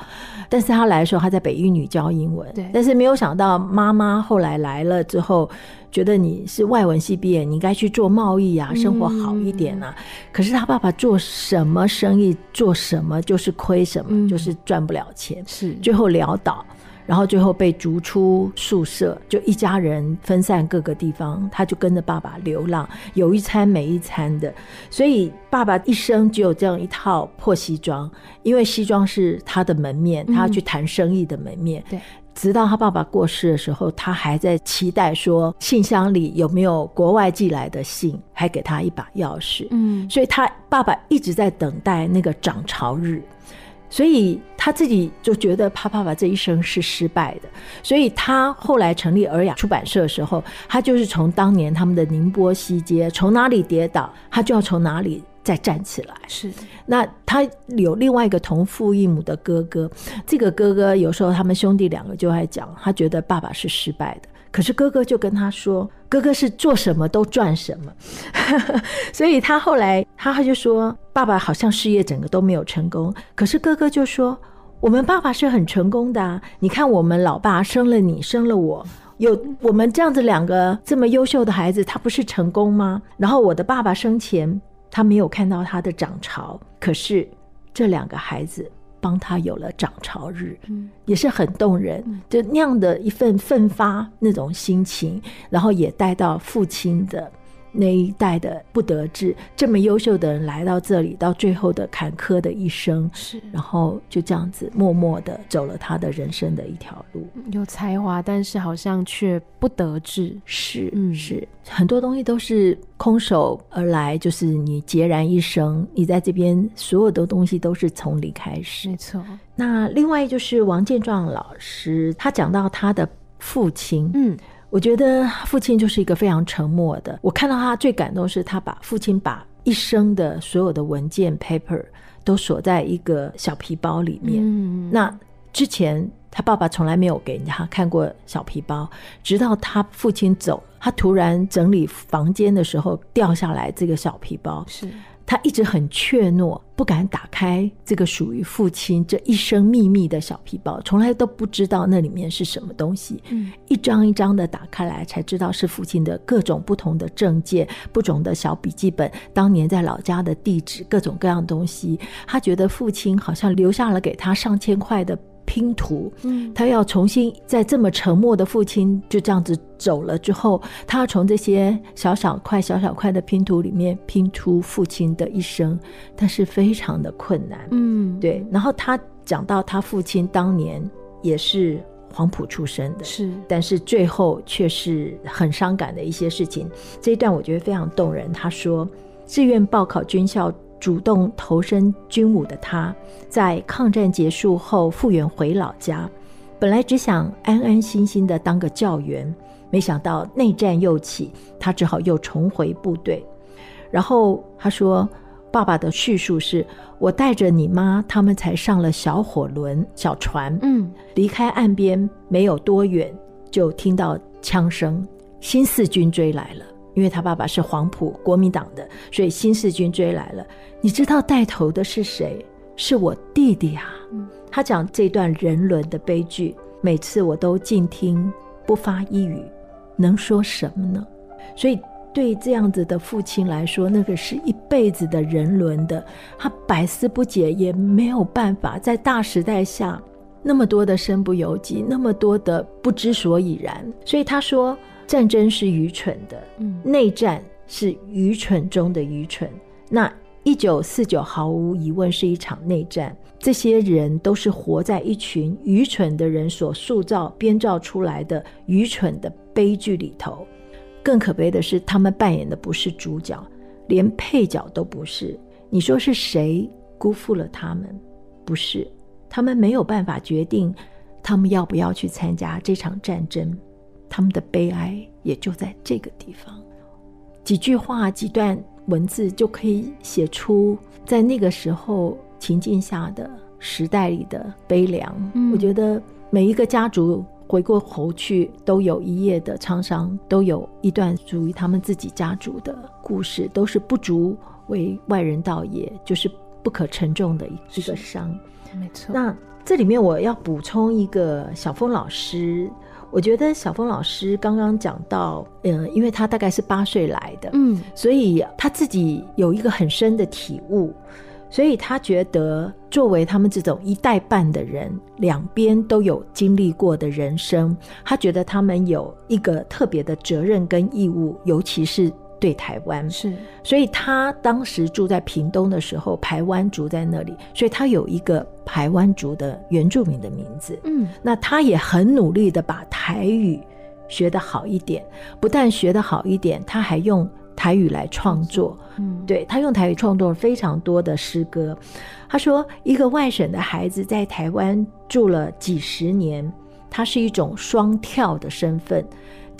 但是他来的时候，他在北一女教英文，对，但是没有想到妈妈后来来了之后。觉得你是外文系毕业，你应该去做贸易啊，生活好一点啊。嗯、可是他爸爸做什么生意，做什么就是亏什么，嗯、就是赚不了钱，是最后潦倒，然后最后被逐出宿舍，就一家人分散各个地方，他就跟着爸爸流浪，有一餐没一餐的。所以爸爸一生只有这样一套破西装，因为西装是他的门面，他要去谈生意的门面。嗯、对。直到他爸爸过世的时候，他还在期待说信箱里有没有国外寄来的信，还给他一把钥匙。嗯，所以他爸爸一直在等待那个涨潮日，所以他自己就觉得他爸爸这一生是失败的。所以他后来成立尔雅出版社的时候，他就是从当年他们的宁波西街，从哪里跌倒，他就要从哪里。再站起来是，那他有另外一个同父异母的哥哥，这个哥哥有时候他们兄弟两个就爱讲，他觉得爸爸是失败的，可是哥哥就跟他说，哥哥是做什么都赚什么，所以他后来他就说，爸爸好像事业整个都没有成功。可是哥哥就说，我们爸爸是很成功的啊，你看我们老爸生了你，生了我，有我们这样子两个这么优秀的孩子，他不是成功吗？然后我的爸爸生前他没有看到他的涨潮，可是这两个孩子。帮他有了涨潮日，嗯，也是很动人，嗯，就那样的一份奋发那种心情，然后也带到父亲的。那一代的不得志，这么优秀的人来到这里，到最后的坎坷的一生，是，然后就这样子默默的走了他的人生的一条路。有才华，但是好像却不得志。是，嗯，是很多东西都是空手而来，就是你孑然一生，你在这边所有的东西都是从零开始。没错。那另外就是王建壮老师，他讲到他的父亲，嗯。我觉得父亲就是一个非常沉默的。我看到他最感动是他把父亲把一生的所有的文件 paper 都锁在一个小皮包里面。嗯，那之前他爸爸从来没有给他看过小皮包，直到他父亲走，他突然整理房间的时候掉下来这个小皮包。是。他一直很怯懦，不敢打开这个属于父亲这一生秘密的小皮包，从来都不知道那里面是什么东西。嗯，一张一张的打开来，才知道是父亲的各种不同的证件、不同的小笔记本，当年在老家的地址，各种各样东西。他觉得父亲好像留下了给他上千块的。拼图，嗯，他要重新在这么沉默的父亲就这样子走了之后，他要从这些小小块、小小块的拼图里面拼出父亲的一生，但是非常的困难，嗯，对。然后他讲到他父亲当年也是黄埔出身的，是，但是最后却是很伤感的一些事情。这一段我觉得非常动人。他说，志愿报考军校。主动投身军伍的他，在抗战结束后复员回老家，本来只想安安心心的当个教员，没想到内战又起，他只好又重回部队。然后他说：“爸爸的叙述是，我带着你妈他们才上了小火轮、小船，嗯，离开岸边没有多远，就听到枪声，新四军追来了。”因为他爸爸是黄埔国民党的，所以新四军追来了。你知道带头的是谁？是我弟弟啊！嗯，他讲这段人伦的悲剧，每次我都静听，不发一语，能说什么呢？所以对这样子的父亲来说，那个是一辈子的人伦的，他百思不解，也没有办法。在大时代下，那么多的身不由己，那么多的不知所以然，所以他说。战争是愚蠢的，嗯，内战是愚蠢中的愚蠢。那一九四九毫无疑问是一场内战，这些人都是活在一群愚蠢的人所塑造、编造出来的愚蠢的悲剧里头。更可悲的是，他们扮演的不是主角，连配角都不是。你说是谁辜负了他们？不是，他们没有办法决定他们要不要去参加这场战争。他们的悲哀也就在这个地方，几句话、几段文字就可以写出在那个时候情境下的时代里的悲凉。嗯，我觉得每一个家族回过头去，都有一页的沧桑，都有一段属于他们自己家族的故事，都是不足为外人道也，就是不可沉重的一个伤。没错。那这里面我要补充一个小峰老师。我觉得小峰老师刚刚讲到，嗯，因为他大概是八岁来的，嗯，所以他自己有一个很深的体悟，所以他觉得作为他们这种一代半的人，两边都有经历过的人生，他觉得他们有一个特别的责任跟义务，尤其是。对台湾是，所以他当时住在屏东的时候，台湾族在那里，所以他有一个台湾族的原住民的名字。嗯，那他也很努力的把台语学得好一点，不但学得好一点，他还用台语来创作。嗯，对，他用台语创作了非常多的诗歌。他说，一个外省的孩子在台湾住了几十年，他是一种双跳的身份。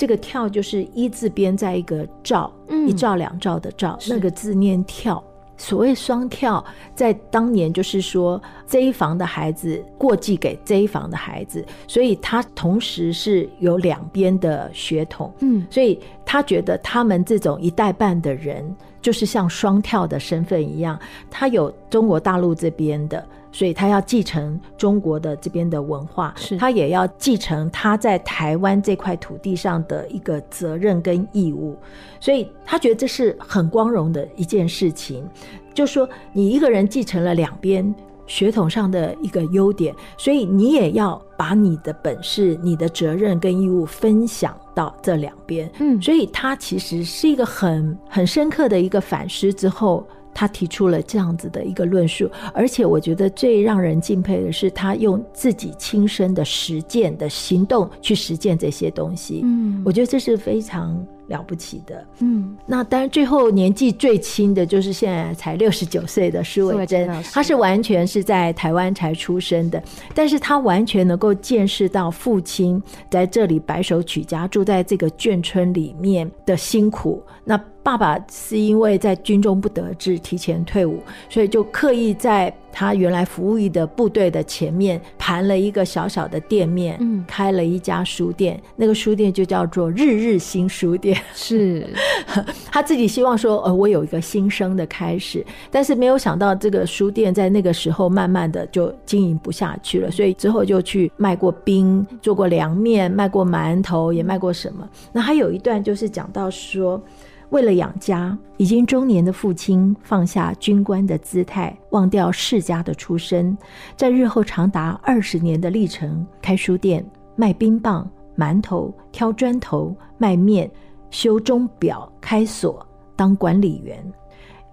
这个跳就是一字边在一个兆，嗯、一兆两兆的兆，那个字念跳，所谓双跳，在当年就是说这一房的孩子过继给这一房的孩子，所以他同时是有两边的血统，嗯，所以他觉得他们这种一代半的人，就是像双跳的身份一样，他有中国大陆这边的。所以他要继承中国的这边的文化，是他也要继承他在台湾这块土地上的一个责任跟义务，所以他觉得这是很光荣的一件事情。就说你一个人继承了两边血统上的一个优点，所以你也要把你的本事、你的责任跟义务分享到这两边。嗯，所以他其实是一个很很深刻的一个反思之后。他提出了这样子的一个论述，而且我觉得最让人敬佩的是，他用自己亲身的实践的行动去实践这些东西。嗯，我觉得这是非常了不起的。嗯，那当然最后年纪最轻的就是现在才六十九岁的施伟珍，他是完全是在台湾才出生的，但是他完全能够见识到父亲在这里白手起家，住在这个眷村里面的辛苦。那爸爸是因为在军中不得志，提前退伍，所以就刻意在他原来服役的部队的前面盘了一个小小的店面，嗯，开了一家书店，那个书店就叫做日日新书店。是，他自己希望说，呃，我有一个新生的开始，但是没有想到这个书店在那个时候慢慢的就经营不下去了，所以之后就去卖过冰，做过凉面，卖过馒头，也卖过什么。那还有一段就是讲到说。为了养家，已经中年的父亲放下军官的姿态，忘掉世家的出身，在日后长达二十年的历程，开书店、卖冰棒、馒头、挑砖头、卖面、修钟表、开锁、当管理员。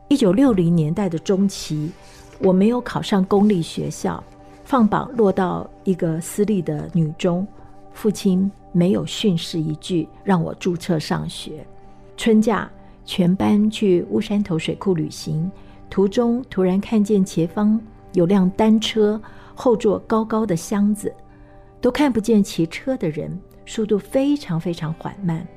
一九六零年代的中期，我没有考上公立学校，放榜落到一个私立的女中，父亲没有训示一句，让我注册上学。春假，全班去乌山头水库旅行，途中突然看见前方有辆单车，后座高高的箱子，都看不见骑车的人，速度非常非常缓慢。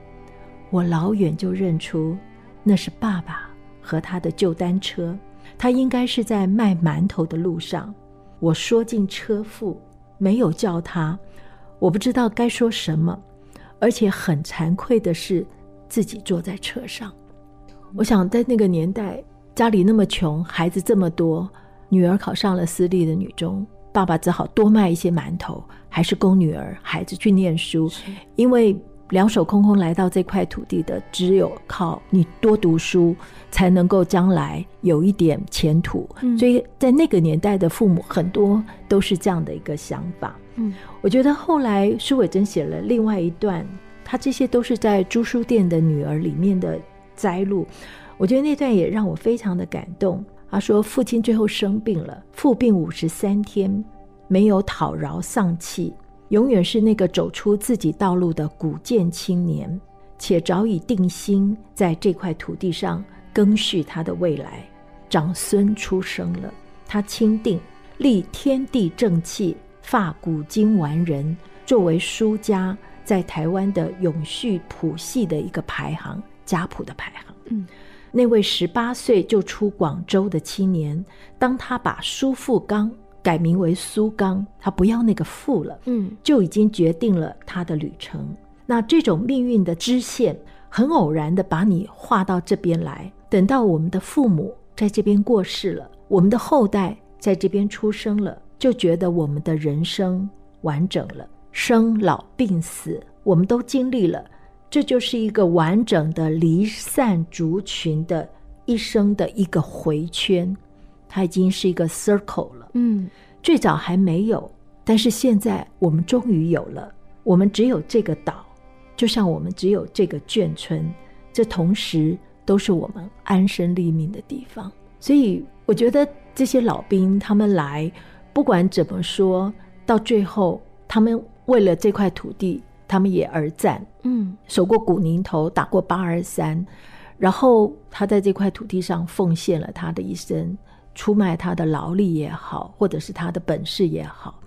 我老远就认出那是爸爸和他的旧单车，他应该是在卖馒头的路上。我说进车腹，没有叫他，我不知道该说什么，而且很惭愧的是。自己坐在车上，我想在那个年代，家里那么穷，孩子这么多，女儿考上了私立的女中，爸爸只好多卖一些馒头，还是供女儿孩子去念书。因为两手空空来到这块土地的，只有靠你多读书，才能够将来有一点前途。嗯。所以在那个年代的父母很多都是这样的一个想法。嗯，我觉得后来舒伟珍写了另外一段。他这些都是在《朱书店的女儿》里面的摘录，我觉得那段也让我非常的感动。他说，父亲最后生病了，复病五十三天，没有讨饶丧气，永远是那个走出自己道路的古建青年，且早已定心在这块土地上更续他的未来。长孙出生了，他钦定立天地正气，发古今完人，作为书家。在台湾的永续谱系的一个排行，家谱的排行。嗯，那位十八岁就出广州的青年，当他把苏富刚改名为苏刚，他不要那个富了，嗯，就已经决定了他的旅程。那这种命运的支线，很偶然的把你画到这边来。等到我们的父母在这边过世了，我们的后代在这边出生了，就觉得我们的人生完整了。生老病死，我们都经历了，这就是一个完整的离散族群的一生的一个回圈，它已经是一个 circle 了。嗯，最早还没有，但是现在我们终于有了。我们只有这个岛，就像我们只有这个眷村，这同时都是我们安身立命的地方。所以，我觉得这些老兵他们来，不管怎么说，到最后他们。为了这块土地，他们也而战，嗯，守过古宁头，打过八二三，然后他在这块土地上奉献了他的一生，出卖他的劳力也好，或者是他的本事也好，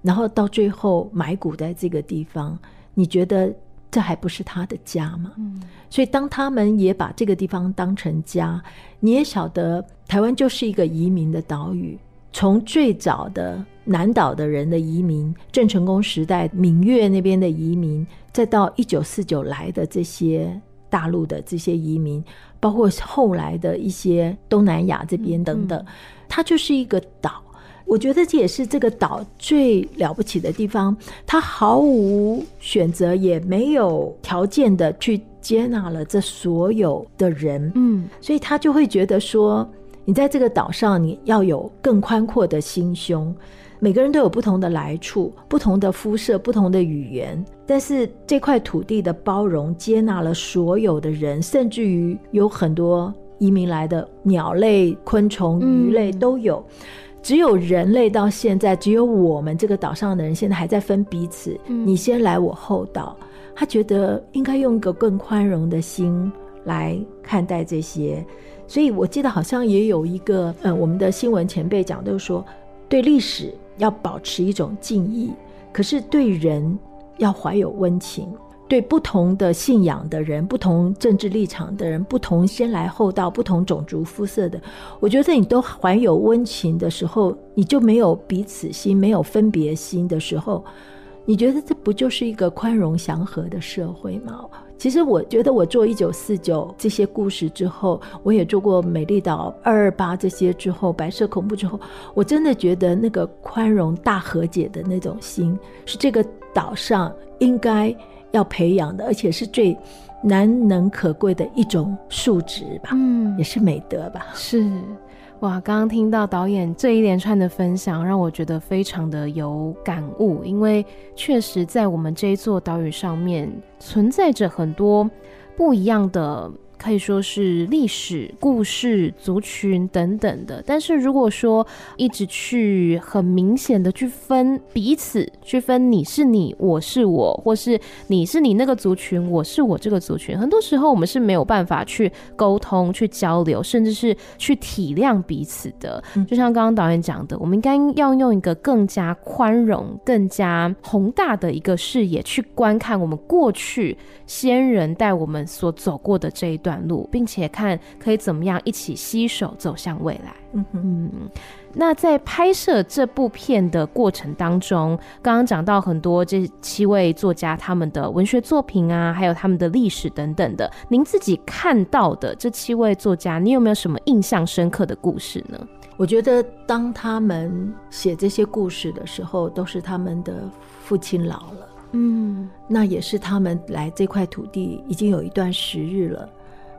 然后到最后埋骨在这个地方。你觉得这还不是他的家吗？嗯，所以当他们也把这个地方当成家，你也晓得，台湾就是一个移民的岛屿。从最早的南岛的人的移民，郑成功时代闽粤那边的移民，再到一九四九来的这些大陆的这些移民，包括后来的一些东南亚这边等等，它就是一个岛。我觉得这也是这个岛最了不起的地方，它毫无选择，也没有条件的去接纳了这所有的人，嗯，所以他就会觉得说，你在这个岛上，你要有更宽阔的心胸。每个人都有不同的来处、不同的肤色、不同的语言，但是这块土地的包容接纳了所有的人，甚至于有很多移民来的鸟类、昆虫、鱼类都有。嗯只有人类到现在，只有我们这个岛上的人现在还在分彼此。嗯、你先来，我后到。他觉得应该用一个更宽容的心来看待这些。所以我记得好像也有一个，呃，我们的新闻前辈讲，就是说对历史要保持一种敬意，可是对人要怀有温情。对不同的信仰的人、不同政治立场的人、不同先来后到、不同种族肤色的，我觉得你都怀有温情的时候，你就没有彼此心、没有分别心的时候，你觉得这不就是一个宽容祥和的社会吗？其实我觉得，我做一九四九这些故事之后，我也做过美丽岛二二八这些之后，白色恐怖之后，我真的觉得那个宽容大和解的那种心，是这个岛上应该。要培养的，而且是最难能可贵的一种素质吧，嗯，也是美德吧。是，哇，刚刚听到导演这一连串的分享，让我觉得非常的有感悟，因为确实在我们这一座岛屿上面存在着很多不一样的。可以说是历史故事、族群等等的，但是如果说一直去很明显的去分彼此，去分你是你，我是我，或是你是你那个族群，我是我这个族群，很多时候我们是没有办法去沟通、去交流，甚至是去体谅彼此的。就像刚刚导演讲的，我们应该要用一个更加宽容、更加宏大的一个视野去观看我们过去先人带我们所走过的这一段路，并且看可以怎么样一起携手走向未来。嗯哼，那在拍摄这部片的过程当中，刚刚讲到很多这七位作家他们的文学作品啊，还有他们的历史等等的。您自己看到的这七位作家，你有没有什么印象深刻的故事呢？我觉得当他们写这些故事的时候，都是他们的父亲老了，嗯，那也是他们来这块土地已经有一段时日了。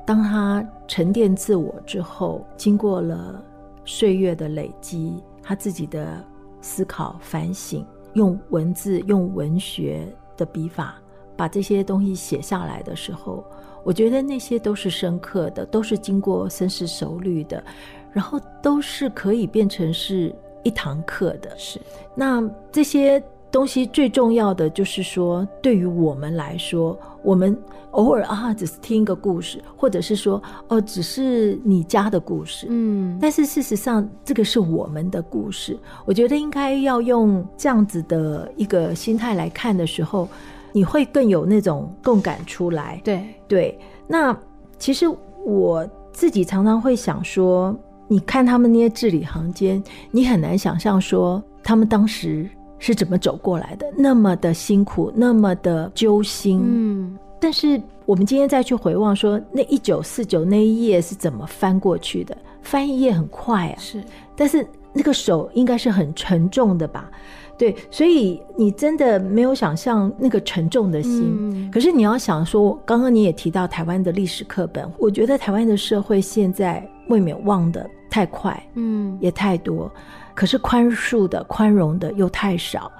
当他沉淀自我之后，经过了岁月的累积，他自己的思考反省，用文字、用文学的笔法把这些东西写下来的时候，我觉得那些都是深刻的，都是经过深思熟虑的，然后都是可以变成是一堂课的。是，那这些。东西最重要的就是说，对于我们来说，我们偶尔啊，只是听一个故事，或者是说，哦，只是你家的故事，嗯，但是事实上，这个是我们的故事。我觉得应该要用这样子的一个心态来看的时候，你会更有那种共感出来。对对，那其实我自己常常会想说，你看他们那些字里行间，你很难想象说他们当时。是怎么走过来的？那么的辛苦，那么的揪心。嗯，但是我们今天再去回望说，那一九四九那一页是怎么翻过去的？翻一页很快啊，是，但是那个手应该是很沉重的吧？对，所以你真的没有想象那个沉重的心。嗯，可是你要想说，刚刚你也提到台湾的历史课本，我觉得台湾的社会现在未免忘得太快，嗯，也太多。可是宽恕的、宽容的又太少，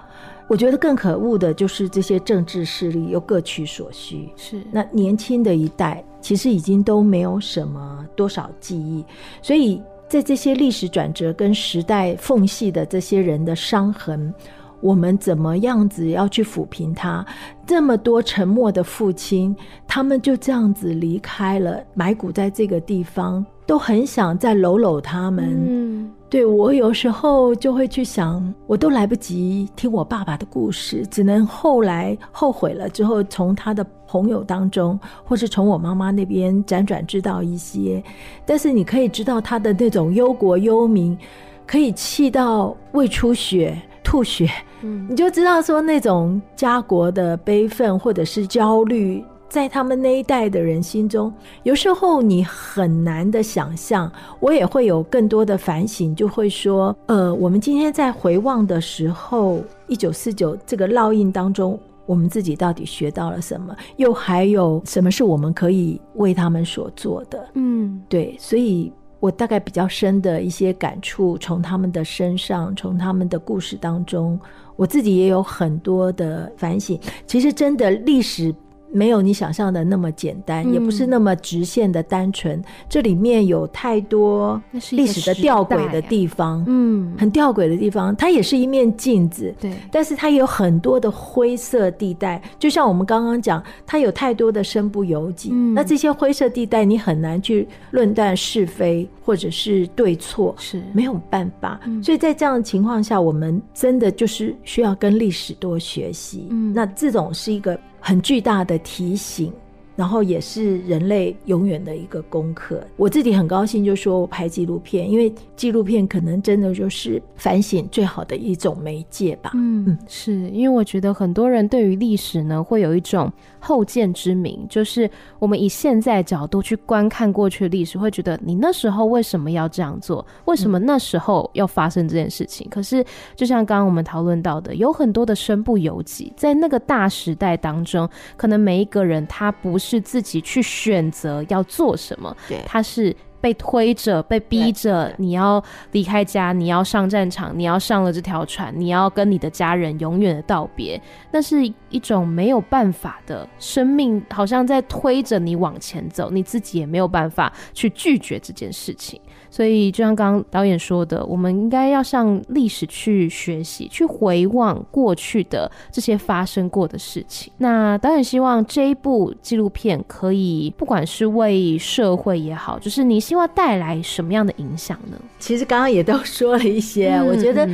我觉得更可恶的就是这些政治势力又各取所需。是，那年轻的一代其实已经都没有什么多少记忆，所以在这些历史转折跟时代缝隙的这些人的伤痕，我们怎么样子要去抚平他？这么多沉默的父亲，他们就这样子离开了，埋骨在这个地方，都很想再搂搂他们。嗯，对，我有时候就会去想，我都来不及听我爸爸的故事，只能后来后悔了之后，从他的朋友当中，或是从我妈妈那边辗转知道一些。但是你可以知道他的那种忧国忧民，可以气到胃出血。吐血，嗯，你就知道说那种家国的悲愤或者是焦虑，在他们那一代的人心中，有时候你很难的想象。我也会有更多的反省，就会说，呃，我们今天在回望的时候，一九四九这个烙印当中，我们自己到底学到了什么？又还有什么是我们可以为他们所做的？嗯，对，所以。我大概比较深的一些感触，从他们的身上，从他们的故事当中，我自己也有很多的反省。其实，真的历史。没有你想象的那么简单，嗯、也不是那么直线的单纯。这里面有太多历史的吊诡的地方，嗯，很吊诡的地方。它也是一面镜子，对，但是它也有很多的灰色地带。就像我们刚刚讲，它有太多的身不由己。嗯、那这些灰色地带，你很难去论断是非或者是对错，是没有办法。嗯、所以在这样的情况下，我们真的就是需要跟历史多学习。嗯，那这种是一个。很巨大的提醒。然后也是人类永远的一个功课。我自己很高兴，就说我拍纪录片，因为纪录片可能真的就是反省最好的一种媒介吧。嗯，嗯，是因为我觉得很多人对于历史呢，会有一种后见之明，就是我们以现在角度去观看过去的历史，会觉得你那时候为什么要这样做？为什么那时候要发生这件事情？嗯、可是就像刚刚我们讨论到的，有很多的身不由己，在那个大时代当中，可能每一个人他不是。是自己去选择要做什么，对，他是被推着、被逼着，你要离开家，你要上战场，你要上了这条船，你要跟你的家人永远的道别，那是一种没有办法的生命，好像在推着你往前走，你自己也没有办法去拒绝这件事情。所以，就像刚刚导演说的，我们应该要向历史去学习，去回望过去的这些发生过的事情。那导演希望这一部纪录片可以，不管是为社会也好，就是你希望带来什么样的影响呢？其实刚刚也都说了一些，嗯、我觉得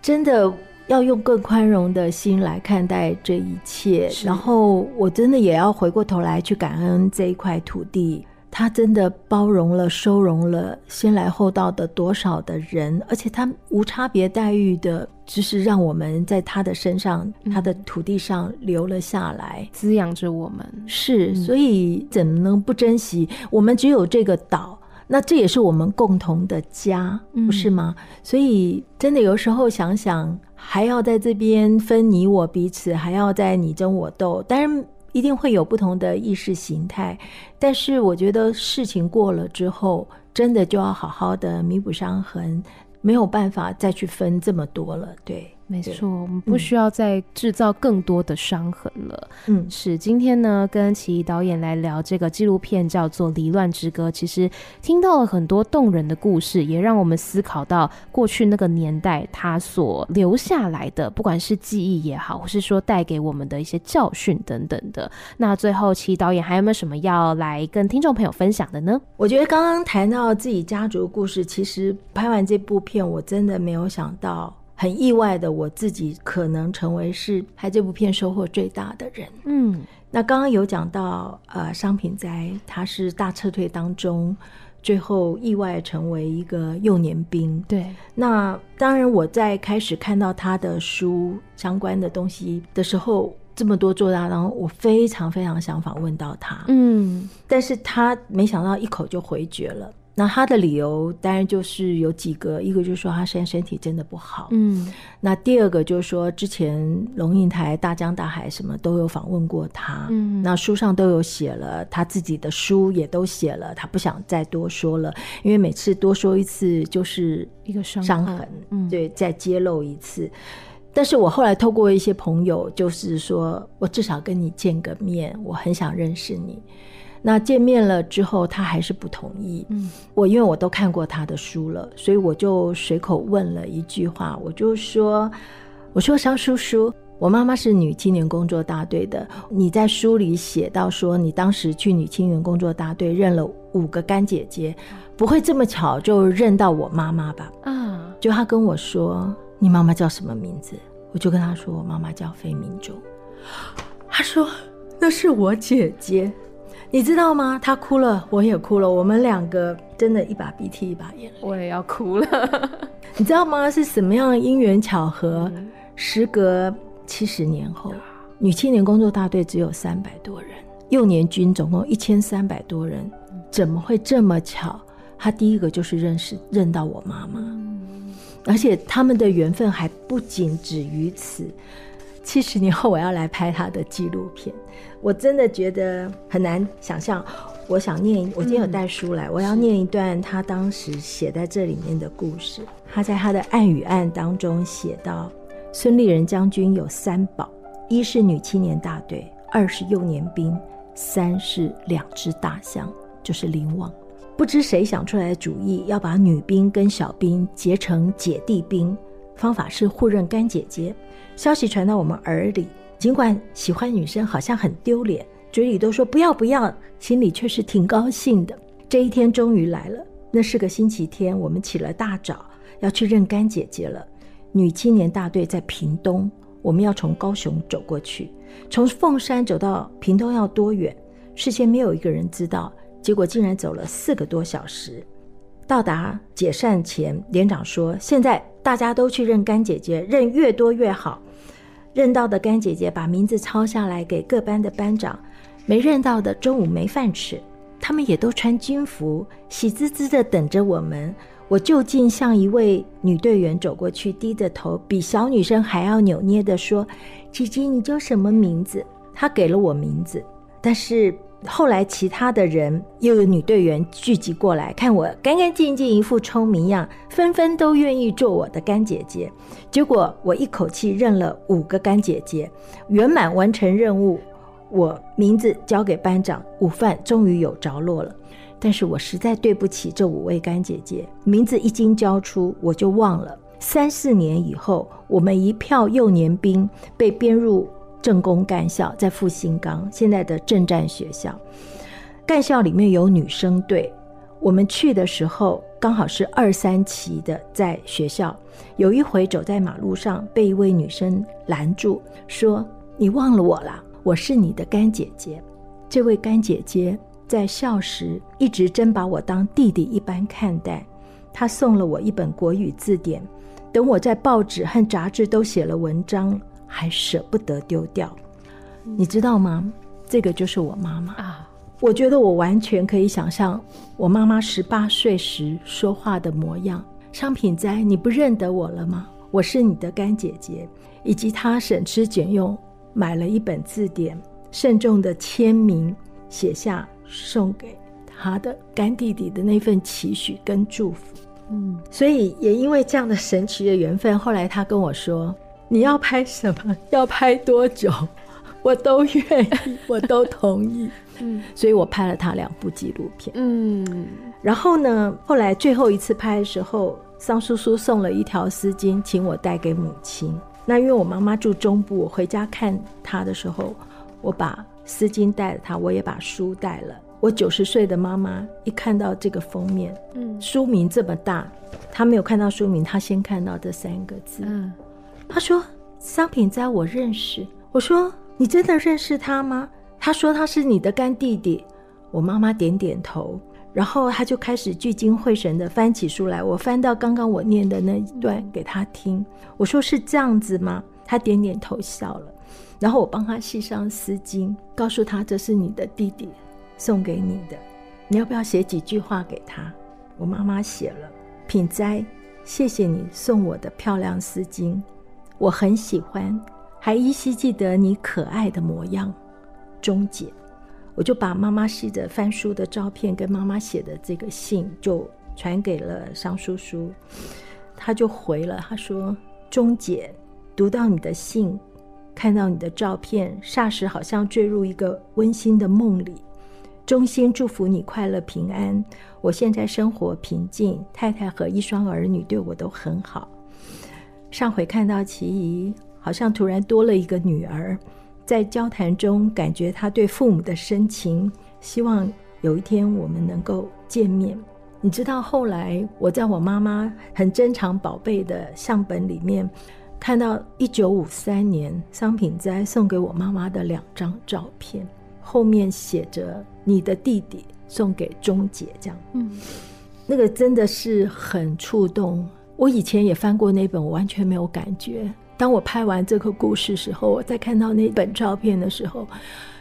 真的要用更宽容的心来看待这一切，然后我真的也要回过头来去感恩这一块土地。他真的包容了、收容了先来后到的多少的人，而且他无差别待遇的，就是让我们在他的身上、嗯、他的土地上留了下来，滋养着我们。是，所以怎么能不珍惜？我们只有这个岛，那这也是我们共同的家，不是吗？嗯、所以真的有时候想想，还要在这边分你我彼此，还要在你争我斗，当然。一定会有不同的意识形态，但是我觉得事情过了之后，真的就要好好的弥补伤痕，没有办法再去分这么多了，对。没错，我们不需要再制造更多的伤痕了。嗯，是今天呢，跟琦导演来聊这个纪录片，叫做《离乱之歌》。其实听到了很多动人的故事，也让我们思考到过去那个年代他所留下来的，不管是记忆也好，或是说带给我们的一些教训等等的。那最后，琦导演还有没有什么要来跟听众朋友分享的呢？我觉得刚刚谈到自己家族的故事，其实拍完这部片，我真的没有想到。很意外的，我自己可能成为是拍这部片收获最大的人。嗯，那刚刚有讲到，呃，商品灾他是大撤退当中最后意外成为一个幼年兵。对，那当然我在开始看到他的书相关的东西的时候，这么多作大，然后我非常非常想访问到他。嗯，但是他没想到一口就回绝了。那他的理由当然就是有几个，一个就是说他现在身体真的不好，嗯，那第二个就是说之前龙应台、大江大海什么都有访问过他，嗯，那书上都有写了，他自己的书也都写了，他不想再多说了，因为每次多说一次就是一个伤伤痕，嗯，对，再揭露一次。但是我后来透过一些朋友，就是说我至少跟你见个面，我很想认识你。那见面了之后，他还是不同意。嗯，我因为我都看过他的书了，所以我就随口问了一句话，我就说：“我说肖叔叔，我妈妈是女青年工作大队的，你在书里写到说你当时去女青年工作大队认了五个干姐姐，不会这么巧就认到我妈妈吧？啊，就他跟我说，你妈妈叫什么名字？我就跟他说，我妈妈叫费明珠。他说那是我姐姐。你知道吗？他哭了，我也哭了，我们两个真的一把鼻涕一把眼泪。我也要哭了，你知道吗？是什么样的因缘巧合？嗯、时隔七十年后，女青年工作大队只有三百多人，幼年军总共一千三百多人，怎么会这么巧？他第一个就是认识认到我妈妈，嗯、而且他们的缘分还不仅止于此。七十年后，我要来拍他的纪录片，我真的觉得很难想象。我想念，我今天有带书来，嗯、我要念一段他当时写在这里面的故事。他在他的《暗与暗》当中写到：孙立人将军有三宝，一是女青年大队，二是幼年兵，三是两只大象，就是林旺。不知谁想出来的主意，要把女兵跟小兵结成姐弟兵，方法是互认干姐姐。消息传到我们耳里，尽管喜欢女生好像很丢脸，嘴里都说不要不要，心里却是挺高兴的。这一天终于来了，那是个星期天，我们起了大早要去认干姐姐了。女青年大队在屏东，我们要从高雄走过去，从凤山走到屏东要多远？事先没有一个人知道，结果竟然走了四个多小时。到达解散前，连长说：“现在大家都去认干姐姐，认越多越好。”认到的干姐姐把名字抄下来给各班的班长，没认到的中午没饭吃。他们也都穿军服，喜滋滋的等着我们。我就近向一位女队员走过去，低着头，比小女生还要扭捏的说：“姐姐，你叫什么名字？”她给了我名字，但是。后来，其他的人又有女队员聚集过来，看我干干净净一副聪明样，纷纷都愿意做我的干姐姐。结果我一口气认了五个干姐姐，圆满完成任务。我名字交给班长，午饭终于有着落了。但是我实在对不起这五位干姐姐，名字一经交出，我就忘了。三四年以后，我们一票幼年兵被编入。政工干校在复兴岗，现在的政战学校。干校里面有女生队，我们去的时候刚好是二三期的在学校。有一回走在马路上，被一位女生拦住，说：“你忘了我了？我是你的干姐姐。”这位干姐姐在校时一直真把我当弟弟一般看待。她送了我一本国语字典，等我在报纸和杂志都写了文章。还舍不得丢掉，你知道吗？这个就是我妈妈啊！我觉得我完全可以想象我妈妈十八岁时说话的模样。商品斋，你不认得我了吗？我是你的干姐姐，以及她省吃俭用买了一本字典，慎重的签名写下送给她的干弟弟的那份期许跟祝福。嗯，所以也因为这样的神奇的缘分，后来她跟我说。你要拍什么？要拍多久？我都愿意，我都同意。嗯，所以我拍了他两部纪录片。嗯，然后呢，后来最后一次拍的时候，桑叔叔送了一条丝巾，请我带给母亲。那因为我妈妈住中部，我回家看她的时候，我把丝巾带了她，我也把书带了。我九十岁的妈妈一看到这个封面，嗯，书名这么大，她没有看到书名，她先看到这三个字。嗯。他说：“商品斋，我认识。”我说：“你真的认识他吗？”他说：“他是你的干弟弟。”我妈妈点点头，然后他就开始聚精会神地翻起书来。我翻到刚刚我念的那一段给他听。我说：“是这样子吗？”他点点头笑了。然后我帮他系上丝巾，告诉他：“这是你的弟弟送给你的，你要不要写几句话给他？”我妈妈写了：“品斋，谢谢你送我的漂亮丝巾。”我很喜欢，还依稀记得你可爱的模样，钟姐。我就把妈妈系着翻书的照片跟妈妈写的这个信就传给了商叔叔，他就回了，他说：“钟姐，读到你的信，看到你的照片，霎时好像坠入一个温馨的梦里。衷心祝福你快乐平安。我现在生活平静，太太和一双儿女对我都很好。”上回看到琦仪，好像突然多了一个女儿，在交谈中感觉她对父母的深情，希望有一天我们能够见面。你知道后来我在我妈妈很珍藏宝贝的相本里面，看到一九五三年商品斋送给我妈妈的两张照片，后面写着“你的弟弟送给钟姐”这样，嗯，那个真的是很触动。我以前也翻过那本，我完全没有感觉。当我拍完这个故事时候，我在看到那本照片的时候，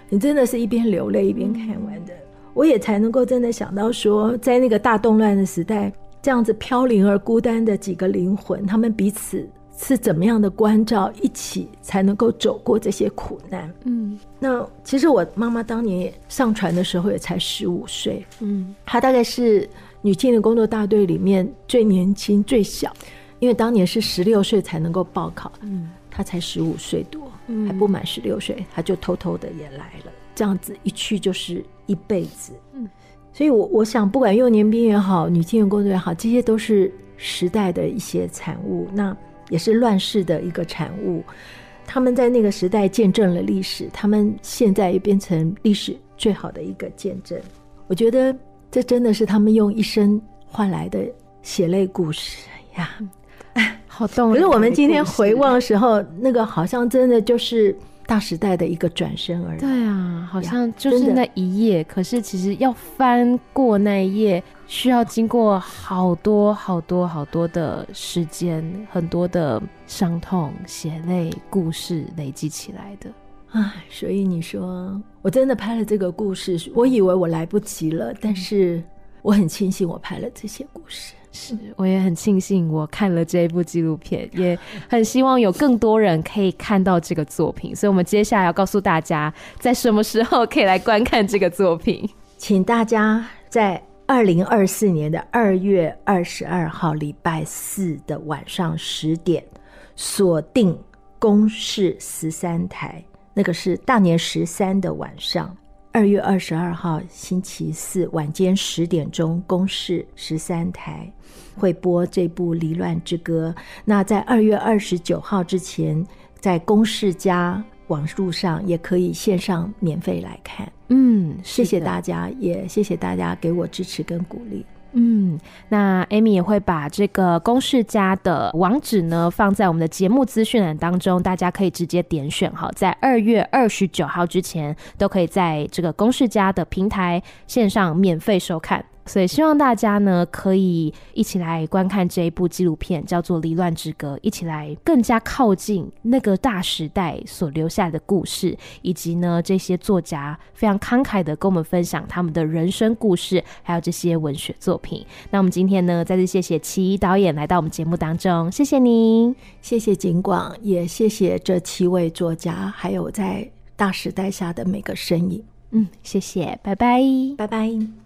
你真的是一边流泪一边看完的。我也才能够真的想到说，在那个大动乱的时代，这样子飘零而孤单的几个灵魂，他们彼此是怎么样的关照，一起才能够走过这些苦难。嗯，那其实我妈妈当年也上船的时候也才十五岁，嗯，她大概是女青年工作大队里面最年轻、最小，因为当年是十六岁才能够报考，嗯，她才十五岁多，还不满十六岁，她就偷偷的也来了。这样子一去就是一辈子，嗯，所以我，我我想，不管幼年兵也好，女青年工作也好，这些都是时代的一些产物，那也是乱世的一个产物。他们在那个时代见证了历史，他们现在也变成历史最好的一个见证。我觉得这真的是他们用一生换来的血泪故事呀，好动。可是我们今天回望的时候，那个好像真的就是。大时代的一个转身而已。对啊，好像就是那一页，可是其实要翻过那一页，需要经过好多好多好多的时间，很多的伤痛、血泪、故事累积起来的。唉，所以你说，我真的拍了这个故事，我以为我来不及了，但是我很庆幸我拍了这些故事。是，我也很庆幸我看了这一部纪录片，也很希望有更多人可以看到这个作品。所以，我们接下来要告诉大家，在什么时候可以来观看这个作品。请大家在二零二四年的二月二十二号礼拜四的晚上十点，锁定公视十三台，那个是大年十三的晚上。二月二十二号星期四晚间十点钟，公视十三台会播这部《离乱之歌》。那在二月二十九号之前，在公视加网路上也可以线上免费来看。嗯，谢谢大家，也谢谢大家给我支持跟鼓励。嗯，那 Amy 也会把这个公式家的网址呢放在我们的节目资讯栏当中，大家可以直接点选哈，在二月二十九号之前都可以在这个公式家的平台线上免费收看。所以希望大家呢可以一起来观看这一部纪录片，叫做《离乱之歌》，一起来更加靠近那个大时代所留下的故事，以及呢这些作家非常慷慨的跟我们分享他们的人生故事，还有这些文学作品。那我们今天呢再次谢谢琦仪导演来到我们节目当中，谢谢您，谢谢景广，也谢谢这七位作家，还有在大时代下的每个身影。嗯，谢谢，拜拜，拜拜。